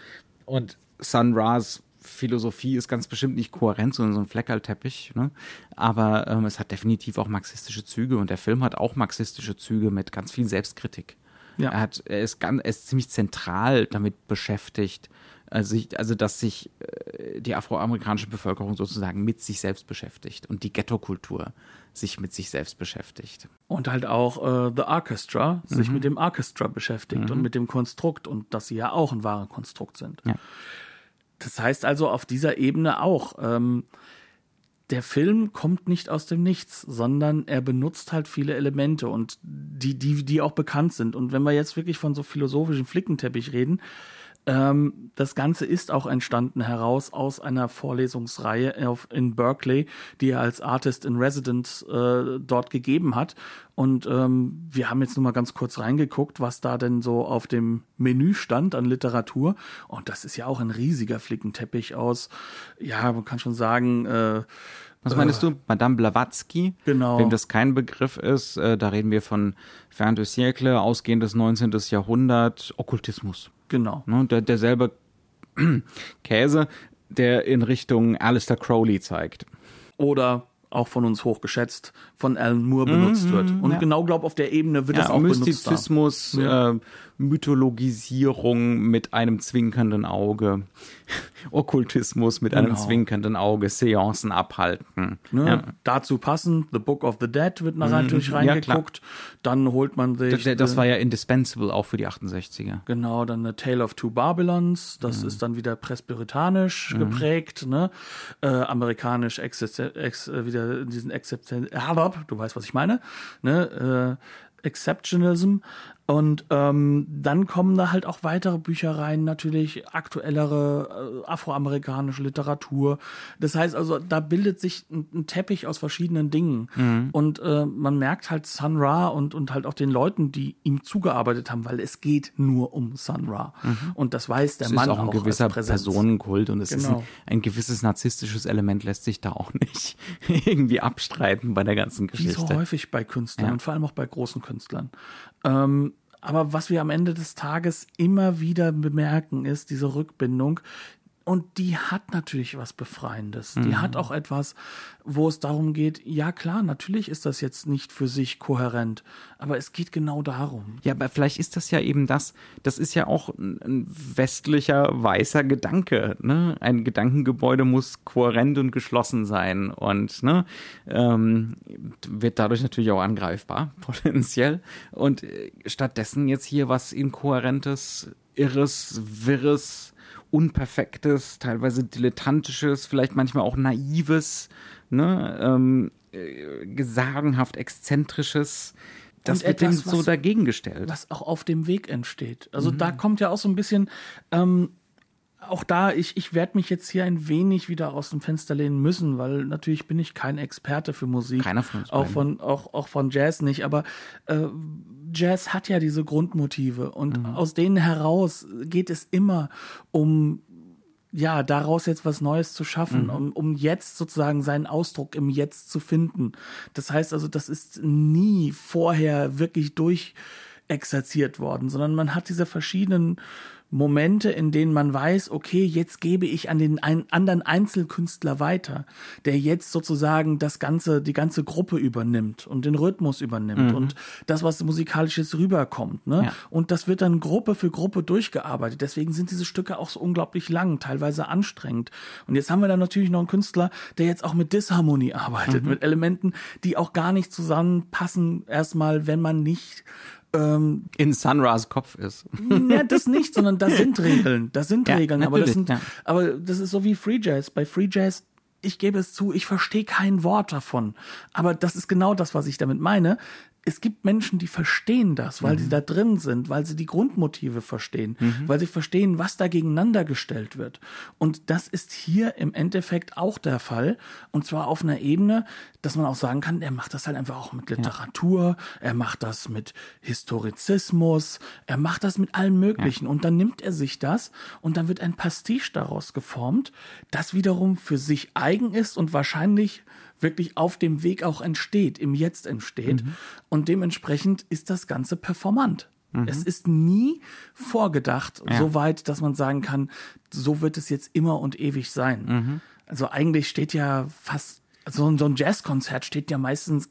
Und Sun Ra's Philosophie ist ganz bestimmt nicht kohärent, sondern so ein Fleckerlteppich. Ne? Aber ähm, es hat definitiv auch marxistische Züge und der Film hat auch marxistische Züge mit ganz viel Selbstkritik. Ja. Er, hat, er, ist ganz, er ist ziemlich zentral damit beschäftigt, also, also dass sich äh, die afroamerikanische Bevölkerung sozusagen mit sich selbst beschäftigt und die Ghettokultur sich mit sich selbst beschäftigt. Und halt auch äh, The Orchestra sich Mhm. mit dem Orchestra beschäftigt und mit dem Konstrukt und dass sie ja auch ein wahres Konstrukt sind. Ja. Das heißt also auf dieser Ebene auch, ähm, der Film kommt nicht aus dem Nichts, sondern er benutzt halt viele Elemente und die, die, die auch bekannt sind. Und wenn wir jetzt wirklich von so philosophischen Flickenteppich reden, ähm, das Ganze ist auch entstanden heraus aus einer Vorlesungsreihe auf, in Berkeley, die er als Artist in Residence äh, dort gegeben hat. Und ähm, wir haben jetzt nur mal ganz kurz reingeguckt, was da denn so auf dem Menü stand an Literatur. Und das ist ja auch ein riesiger Flickenteppich aus, ja, man kann schon sagen, äh, Was meinst du? Madame Blavatsky? Genau. Wem das kein Begriff ist, äh, da reden wir von Fin de siècle, ausgehendes 19. Jahrhundert, Okkultismus. Genau. Ne? Der, derselbe Käse, der in Richtung Alistair Crowley zeigt. Oder auch von uns hochgeschätzt, von Alan Moore benutzt wird. Und ja. genau, glaub auf der Ebene wird Ja, auch benutzt. da. Mystizismus, äh, Mythologisierung mit einem zwinkernden Auge, Okkultismus mit einem Genau. zwinkernden Auge, Seancen abhalten. Ne? Ja. Dazu passend, The Book of the Dead wird nachher natürlich ja, klar. reingeguckt. dann holt man sich. Das, das äh, war ja indispensable auch für die 68er. Genau, dann A Tale of Two Babylons, das Mhm. ist dann wieder presbyterianisch geprägt, ne? Äh, amerikanisch Exist ex, äh, wieder diesen Exception, du weißt, was ich meine, ne? Äh, Exceptionism. Und ähm, dann kommen da halt auch weitere Bücher rein, natürlich aktuellere äh, afroamerikanische Literatur. Das heißt also, da bildet sich ein, ein Teppich aus verschiedenen Dingen. Und äh, man merkt halt Sun Ra und, und halt auch den Leuten, die ihm zugearbeitet haben, weil es geht nur um Sun Ra. Und das weiß der Es Mann ist auch ein gewisser. Personenkult und es ist Genau. ein, ein gewisses narzisstisches Element lässt sich da auch nicht irgendwie abstreiten bei der ganzen Wie so Geschichte. häufig bei Künstlern Ja. und vor allem auch bei großen Künstlern. Ähm, aber was wir am Ende des Tages immer wieder bemerken, ist diese Rückbindung. Und die hat natürlich was Befreiendes. Die Mhm. hat auch etwas, wo es darum geht, ja klar, natürlich ist das jetzt nicht für sich kohärent, aber es geht genau darum. Ja, aber vielleicht ist das ja eben das, das ist ja auch ein, ein westlicher weißer Gedanke. Ne? Ein Gedankengebäude muss kohärent und geschlossen sein und ne, ähm, wird dadurch natürlich auch angreifbar, potenziell. Und äh, stattdessen jetzt hier was Inkohärentes, Irres, Wirres, Unperfektes, teilweise Dilettantisches, vielleicht manchmal auch Naives, ne, ähm, äh, gesagenhaft Exzentrisches. Das wird dem so dagegen gestellt. was auch auf dem Weg entsteht. Also Mhm. da kommt ja auch so ein bisschen, ähm, auch da, ich, ich werde mich jetzt hier ein wenig wieder aus dem Fenster lehnen müssen, weil natürlich bin ich kein Experte für Musik. Keiner von uns Auch von, auch, auch von Jazz nicht, aber äh, Jazz hat ja diese Grundmotive und Mhm. aus denen heraus geht es immer um ja, daraus jetzt was Neues zu schaffen, Mhm. um, um jetzt sozusagen seinen Ausdruck im Jetzt zu finden. Das heißt also, das ist nie vorher wirklich durchexerziert worden, sondern man hat diese verschiedenen Momente, in denen man weiß, okay, jetzt gebe ich an den ein, anderen Einzelkünstler weiter, der jetzt sozusagen das ganze, die ganze Gruppe übernimmt und den Rhythmus übernimmt und das, was musikalisches rüberkommt, ne? Ja. Und das wird dann Gruppe für Gruppe durchgearbeitet. Deswegen sind diese Stücke auch so unglaublich lang, teilweise anstrengend. Und jetzt haben wir dann natürlich noch einen Künstler, der jetzt auch mit Disharmonie arbeitet, mit Elementen, die auch gar nicht zusammenpassen, erstmal, wenn man nicht in Sunras Kopf ist. ja, das nicht, sondern das sind Regeln. Das sind Ja, Regeln, aber das sind, ja. aber das ist so wie Free Jazz. Bei Free Jazz, ich gebe es zu, ich verstehe kein Wort davon. Aber das ist genau das, was ich damit meine. Es gibt Menschen, die verstehen das, weil mhm. sie da drin sind, weil sie die Grundmotive verstehen, mhm. weil sie verstehen, was da gegeneinander gestellt wird. Und das ist hier im Endeffekt auch der Fall. Und zwar auf einer Ebene, dass man auch sagen kann, er macht das halt einfach auch mit Literatur, ja. er macht das mit Historizismus, er macht das mit allem Möglichen. Ja. Und dann nimmt er sich das und dann wird ein Pastiche daraus geformt, das wiederum für sich eigen ist und wahrscheinlich wirklich auf dem Weg auch entsteht, im Jetzt entsteht. Mhm. Und dementsprechend ist das Ganze performant. Mhm. Es ist nie vorgedacht, ja. so weit, dass man sagen kann, so wird es jetzt immer und ewig sein. Mhm. Also eigentlich steht ja fast, so, so ein Jazzkonzert steht ja meistens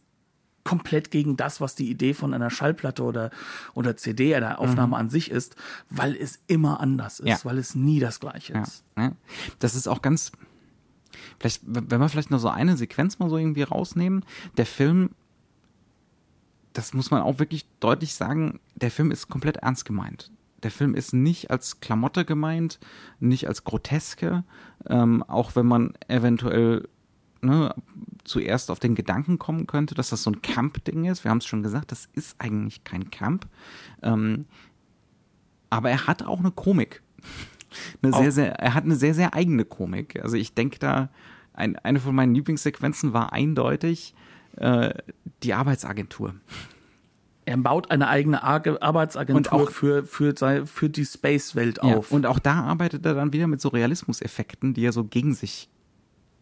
komplett gegen das, was die Idee von einer Schallplatte oder, oder CD, einer Aufnahme mhm. an sich ist, weil es immer anders ist, ja. weil es nie das gleiche ist. Ja. Das ist auch ganz, Vielleicht, wenn wir vielleicht nur so eine Sequenz mal so irgendwie rausnehmen, der Film, das muss man auch wirklich deutlich sagen, der Film ist komplett ernst gemeint. Der Film ist nicht als Klamotte gemeint, nicht als Groteske, ähm, auch wenn man eventuell ne, zuerst auf den Gedanken kommen könnte, dass das so ein Camp-Ding ist. Wir haben es schon gesagt, das ist eigentlich kein Camp. Ähm, aber er hat auch eine Komik eine sehr, sehr, er hat eine sehr, sehr eigene Komik. Also ich denke da, ein, eine von meinen Lieblingssequenzen war eindeutig äh, die Arbeitsagentur. Er baut eine eigene Arbeitsagentur auch, für, für, für die Space-Welt ja, auf. Und auch da arbeitet er dann wieder mit so Realismuseffekten, die er so gegen sich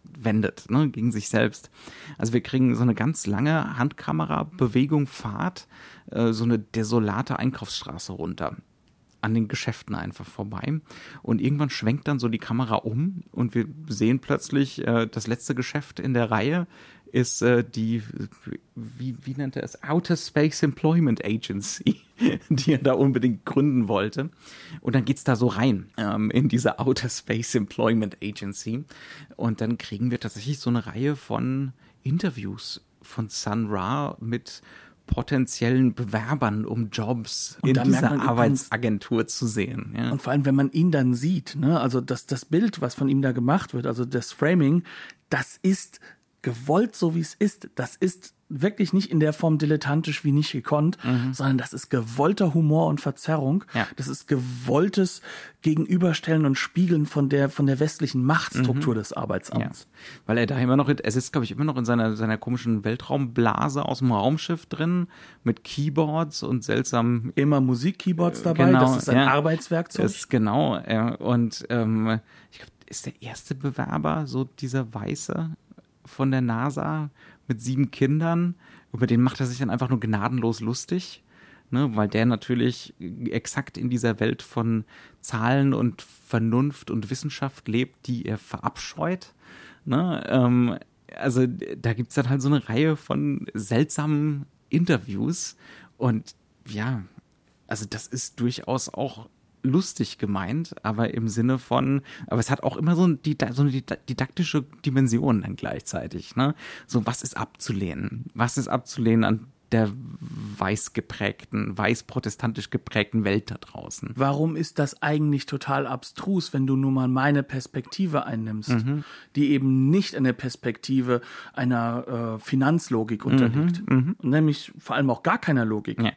wendet, ne, gegen sich selbst. Also wir kriegen so eine ganz lange Handkamera-Bewegung, Fahrt, äh, so eine desolate Einkaufsstraße runter an den Geschäften einfach vorbei. Und irgendwann schwenkt dann so die Kamera um und wir sehen plötzlich, äh, das letzte Geschäft in der Reihe ist äh, die, wie, wie nennt er es? Outer Space Employment Agency, die er da unbedingt gründen wollte. Und dann geht's da so rein ähm, in diese Outer Space Employment Agency. Und dann kriegen wir tatsächlich so eine Reihe von Interviews von Sun Ra mit potenziellen Bewerbern um Jobs und in dieser Arbeitsagentur zu sehen. Ja. Und vor allem, wenn man ihn dann sieht, ne, also das, das Bild, was von ihm da gemacht wird, also das Framing, das ist gewollt so, wie es ist. Das ist wirklich nicht in der Form dilettantisch wie nicht gekonnt, mhm. sondern das ist gewollter Humor und Verzerrung. Ja. Das ist gewolltes Gegenüberstellen und Spiegeln von der, von der westlichen Machtstruktur mhm. des Arbeitsamts. Ja. Weil er da immer noch, er sitzt, glaube ich, immer noch in seiner, seiner komischen Weltraumblase aus dem Raumschiff drin mit Keyboards und seltsam. Immer Musik-Keyboards dabei, genau, das ist ein ja, Arbeitswerkzeug. Das ist genau, ja. Und ähm, ich glaube, ist der erste Bewerber so dieser Weiße von der NASA mit sieben Kindern, über den macht er sich dann einfach nur gnadenlos lustig. Ne, weil der natürlich exakt in dieser Welt von Zahlen und Vernunft und Wissenschaft lebt, die er verabscheut. Ne, ähm, also da gibt es dann halt so eine Reihe von seltsamen Interviews und ja, also das ist durchaus auch lustig gemeint, aber im Sinne von, aber es hat auch immer so, ein, so eine didaktische Dimension dann gleichzeitig. Ne? So, was ist abzulehnen? Was ist abzulehnen an der weiß geprägten, weiß protestantisch geprägten Welt da draußen. Warum ist das eigentlich total abstrus, wenn du nur mal meine Perspektive einnimmst, mhm. die eben nicht eine Perspektive einer äh, Finanzlogik unterliegt, mhm, mhm. nämlich vor allem auch gar keiner Logik. Ja.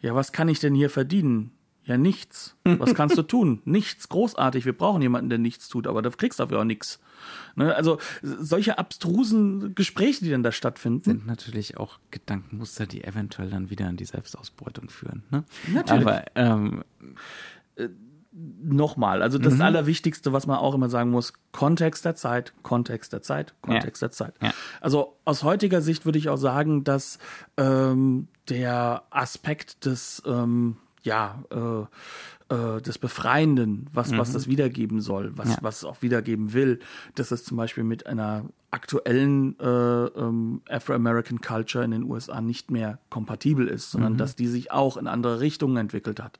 ja, was kann ich denn hier verdienen? Ja, nichts. Was kannst du tun? Nichts. Großartig. Wir brauchen jemanden, der nichts tut, aber du kriegst dafür auch nichts. Ne? Also solche abstrusen Gespräche, die dann da stattfinden. Sind natürlich auch Gedankenmuster, die eventuell dann wieder an die Selbstausbeutung führen. Ne? Natürlich. Aber ähm, äh, nochmal, also das mhm. Allerwichtigste, was man auch immer sagen muss, Kontext der Zeit, Kontext der Zeit, Kontext ja. der Zeit. Ja. Also aus heutiger Sicht würde ich auch sagen, dass ähm, der Aspekt des ähm, ja, äh, äh, des Befreienden, was, mhm. was das wiedergeben soll, was, ja. was es auch wiedergeben will, dass es zum Beispiel mit einer aktuellen äh, ähm, Afro-American Culture in den USA nicht mehr kompatibel ist, sondern mhm. dass die sich auch in andere Richtungen entwickelt hat.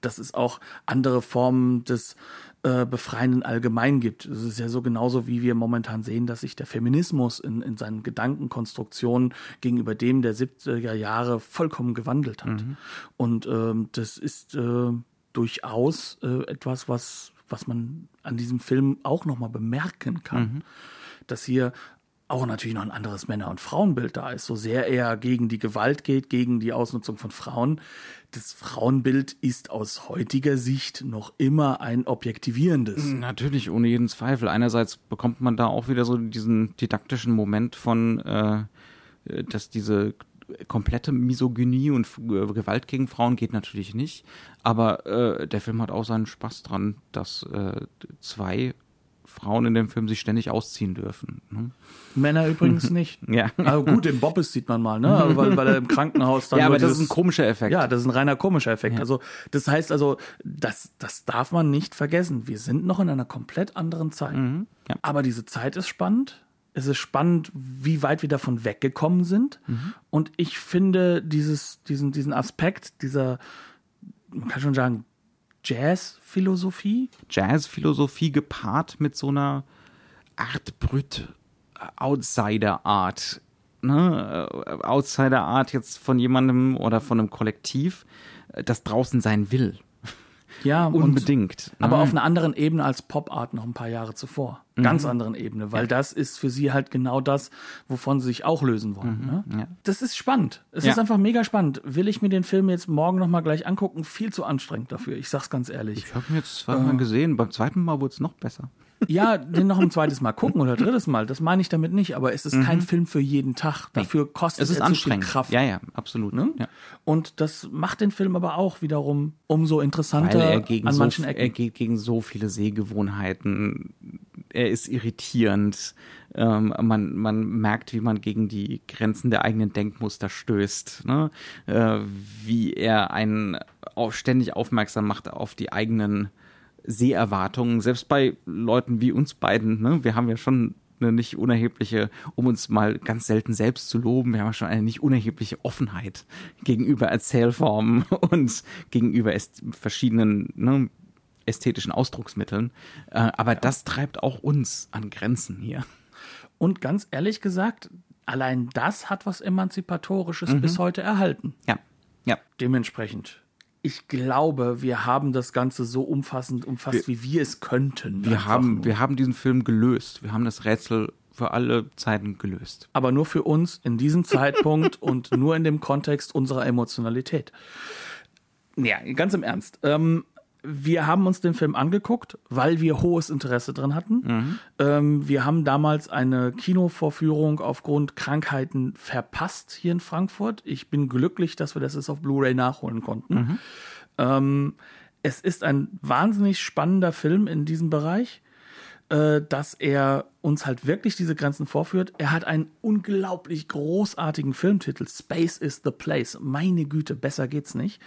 Dass es auch andere Formen des äh, Befreienden allgemein gibt. Es ist ja so genauso, wie wir momentan sehen, dass sich der Feminismus in, in seinen Gedankenkonstruktionen gegenüber dem der 70er Jahre vollkommen gewandelt hat. Mhm. Und ähm, das ist äh, durchaus äh, etwas, was, was man an diesem Film auch nochmal bemerken kann. Mhm. Dass hier auch natürlich noch ein anderes Männer- und Frauenbild da ist, so sehr er gegen die Gewalt geht, gegen die Ausnutzung von Frauen. Das Frauenbild ist aus heutiger Sicht noch immer ein objektivierendes. Natürlich, ohne jeden Zweifel. Einerseits bekommt man da auch wieder so diesen didaktischen Moment von, äh, dass diese komplette Misogynie und äh, Gewalt gegen Frauen geht natürlich nicht. Aber äh, der Film hat auch seinen Spaß dran, dass äh, zwei Frauen in dem Film sich ständig ausziehen dürfen. Ne? Männer übrigens nicht. Ja. Also gut, im Bobbes sieht man mal, ne? Weil, weil er im Krankenhaus dann. Ja, aber das dieses- ist ein komischer Effekt. Ja, das ist ein reiner komischer Effekt. Also, das heißt also, das, das darf man nicht vergessen. Wir sind noch in einer komplett anderen Zeit. Mhm, ja. Aber diese Zeit ist spannend. Es ist spannend, wie weit wir davon weggekommen sind. Mhm. Und ich finde dieses, diesen, diesen Aspekt dieser, man kann schon sagen, Jazz-Philosophie, Jazzphilosophie gepaart mit so einer Art Brüt Outsider-Art. Ne? Outsider-Art jetzt von jemandem oder von einem Kollektiv, das draußen sein will. Ja, und- Unbedingt. Aber ne? auf einer anderen Ebene als Pop-Art noch ein paar Jahre zuvor. Mhm. Ganz anderen Ebene, weil das ist für sie halt genau das, wovon sie sich auch lösen wollen. Ne? Mhm. ja. Das ist spannend. Es Ja. ist einfach mega spannend. Will ich mir den Film jetzt morgen noch mal gleich angucken? Viel zu anstrengend dafür. Ich sag's ganz ehrlich. Ich habe ihn jetzt zweimal gesehen. Beim zweiten Mal wurde es noch besser. Ja, den noch ein zweites Mal gucken oder drittes Mal. Das meine ich damit nicht. Aber es ist kein Film für jeden Tag. Dafür kostet Mhm. Es ist er zu viel anstrengend. Kraft. Ja, ja, absolut. Ne? Ja. Und das macht den Film aber auch wiederum umso interessanter Weil er gegen, an so, manchen er Ecken. geht gegen so viele Sehgewohnheiten. Er ist irritierend. Ähm, man, man merkt, wie man gegen die Grenzen der eigenen Denkmuster stößt. Ne? Äh, wie er einen auch ständig aufmerksam macht auf die eigenen Seherwartungen. Selbst bei Leuten wie uns beiden. Ne? Wir haben ja schon eine nicht unerhebliche, um uns mal ganz selten selbst zu loben, wir haben ja schon eine nicht unerhebliche Offenheit gegenüber Erzählformen und gegenüber verschiedenen ne, ästhetischen Ausdrucksmitteln. Äh, aber das treibt auch uns an Grenzen hier. Und ganz ehrlich gesagt, allein das hat was Emanzipatorisches Mhm. bis heute erhalten. Ja, ja. Dementsprechend. Ich glaube, wir haben das Ganze so umfassend umfasst, wie wir es könnten. Wir haben, nur. wir haben diesen Film gelöst. Wir haben das Rätsel für alle Zeiten gelöst. Aber nur für uns in diesem Zeitpunkt und nur in dem Kontext unserer Emotionalität. Ja, ganz im Ernst. Ähm, wir haben uns den Film angeguckt, weil wir hohes Interesse dran hatten. Ähm, wir haben damals eine Kinovorführung aufgrund Krankheiten verpasst hier in Frankfurt. Ich bin glücklich, dass wir das jetzt auf Blu-ray nachholen konnten. Ähm, es ist ein wahnsinnig spannender Film in diesem Bereich, äh, dass er uns halt wirklich diese Grenzen vorführt. Er hat einen unglaublich großartigen Filmtitel. Space is the Place. Meine Güte, besser geht's nicht.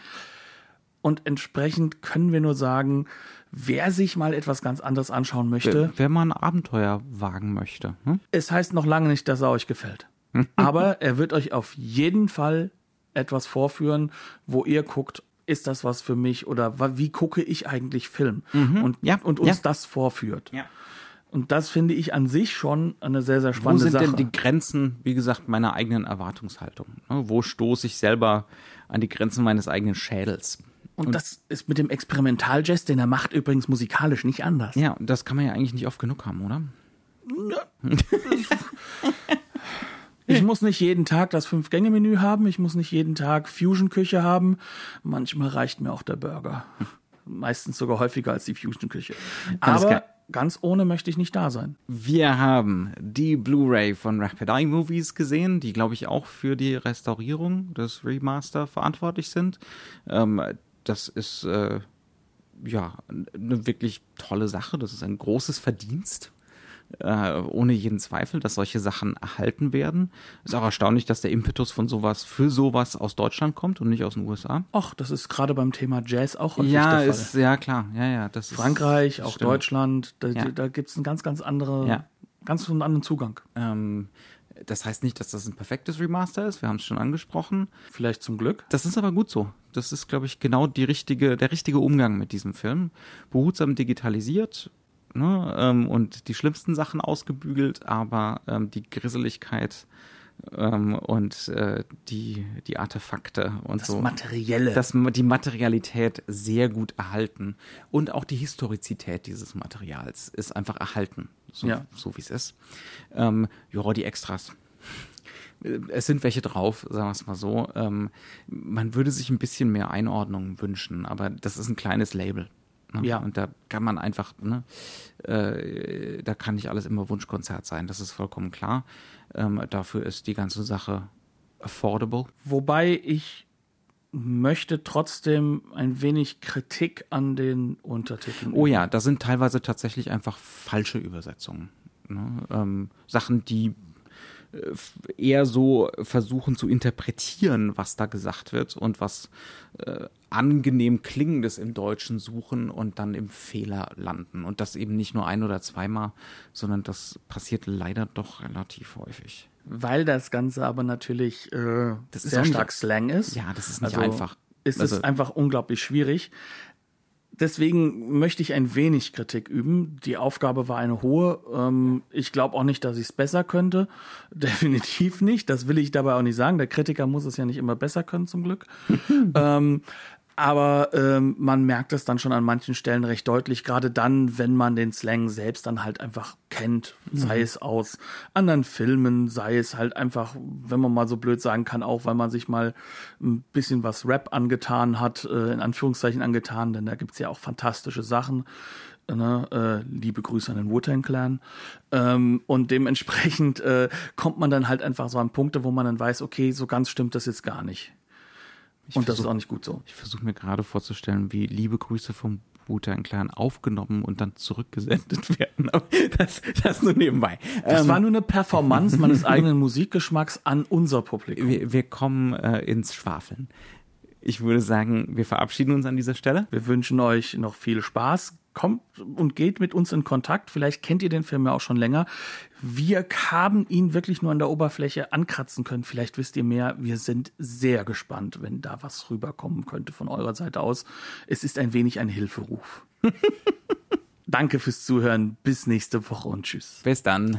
Und entsprechend können wir nur sagen, wer sich mal etwas ganz anderes anschauen möchte, Wer mal ein Abenteuer wagen möchte. Hm? es heißt noch lange nicht, dass er euch gefällt. Aber er wird euch auf jeden Fall etwas vorführen, wo ihr guckt, ist das was für mich oder wie gucke ich eigentlich Film? Und, Ja, und uns ja. das vorführt. Ja. Und das finde ich an sich schon eine sehr, sehr Wo spannende sind Sache. denn die Grenzen, wie gesagt, meiner eigenen Erwartungshaltung? Ne? Wo stoße ich selber an die Grenzen meines eigenen Schädels? Und, das ist mit dem Experimental-Jazz, den er macht, übrigens musikalisch nicht anders. Ja, und das kann man ja eigentlich nicht oft genug haben, oder? Ich muss nicht jeden Tag das Fünf-Gänge-Menü haben, ich muss nicht jeden Tag Fusion-Küche haben. Manchmal reicht mir auch der Burger. Meistens sogar häufiger als die Fusion-Küche. Aber ganz ohne möchte ich nicht da sein. Wir haben die Blu-ray von Rapid Eye Movies gesehen, die, glaube ich, auch für die Restaurierung des Remaster verantwortlich sind. Ähm, das ist äh, ja eine wirklich tolle Sache. Das ist ein großes Verdienst. Äh, ohne jeden Zweifel, dass solche Sachen erhalten werden. Ist auch erstaunlich, dass der Impetus von sowas für sowas aus Deutschland kommt und nicht aus den USA. Ach, das ist gerade beim Thema Jazz auch häufig Ja, der Fall. ist ja klar. Ja, ja, das ist Frankreich, das auch stimmt. Deutschland, da, Ja. da gibt es einen ganz, ganz andere, Ja. ganz einen anderen Zugang. Ähm, das heißt nicht, dass das ein perfektes Remaster ist. Wir haben es schon angesprochen. Vielleicht zum Glück. Das ist aber gut so. Das ist, glaube ich, genau die richtige, der richtige Umgang mit diesem Film. Behutsam digitalisiert ne, ähm, und die schlimmsten Sachen ausgebügelt, aber ähm, die Grisseligkeit ähm, und äh, die, die Artefakte und Das so. Materielle. Das, die Materialität sehr gut erhalten. Und auch die Historizität dieses Materials ist einfach erhalten, so, Ja. so wie es ist. Ähm, ja, die Extras. Es sind welche drauf, sagen wir es mal so. Ähm, man würde sich ein bisschen mehr Einordnung wünschen, aber das ist ein kleines Label. Ne? Ja. Und da kann man einfach, ne, äh, da kann nicht alles immer Wunschkonzert sein, das ist vollkommen klar. Ähm, dafür ist die ganze Sache affordable. Wobei ich möchte trotzdem ein wenig Kritik an den Untertiteln. Oh ja, da sind teilweise tatsächlich einfach falsche Übersetzungen. Ne? Ähm, Sachen, die eher so versuchen zu interpretieren, was da gesagt wird und was äh, angenehm Klingendes im Deutschen suchen und dann im Fehler landen. Und das eben nicht nur ein oder zweimal, sondern das passiert leider doch relativ häufig. Weil das Ganze aber natürlich äh, sehr stark Slang ist. Ja, das ist nicht Also einfach. Ist Also- es einfach unglaublich schwierig. Deswegen möchte ich ein wenig Kritik üben. Die Aufgabe war eine hohe. Ähm, ich glaube auch nicht, dass ich es besser könnte. Definitiv nicht. Das will ich dabei auch nicht sagen. Der Kritiker muss es ja nicht immer besser können, zum Glück. ähm, aber ähm, man merkt es dann schon an manchen Stellen recht deutlich, gerade dann, wenn man den Slang selbst dann halt einfach kennt, sei es aus anderen Filmen, sei es halt einfach, wenn man mal so blöd sagen kann, auch weil man sich mal ein bisschen was Rap angetan hat, äh, in Anführungszeichen angetan, denn da gibt's ja auch fantastische Sachen. Ne, äh, liebe Grüße an den Wu-Tang Clan. Ähm, und dementsprechend äh, kommt man dann halt einfach so an Punkte, wo man dann weiß, okay, so ganz stimmt das jetzt gar nicht. Und das ist versuch- auch nicht gut so. Ich versuche mir gerade vorzustellen, wie liebe Grüße vom Wu-Tang Clan aufgenommen und dann zurückgesendet werden. Aber das, das nur nebenbei. Das Ähm, war nur eine Performance meines eigenen Musikgeschmacks an unser Publikum. wir, wir kommen äh, ins Schwafeln. Ich würde sagen, wir verabschieden uns an dieser Stelle. Wir wünschen euch noch viel Spaß. Kommt und geht mit uns in Kontakt. Vielleicht kennt ihr den Film ja auch schon länger. Wir haben ihn wirklich nur an der Oberfläche ankratzen können. Vielleicht wisst ihr mehr. Wir sind sehr gespannt, wenn da was rüberkommen könnte von eurer Seite aus. Es ist ein wenig ein Hilferuf. Danke fürs Zuhören. Bis nächste Woche und tschüss. Bis dann.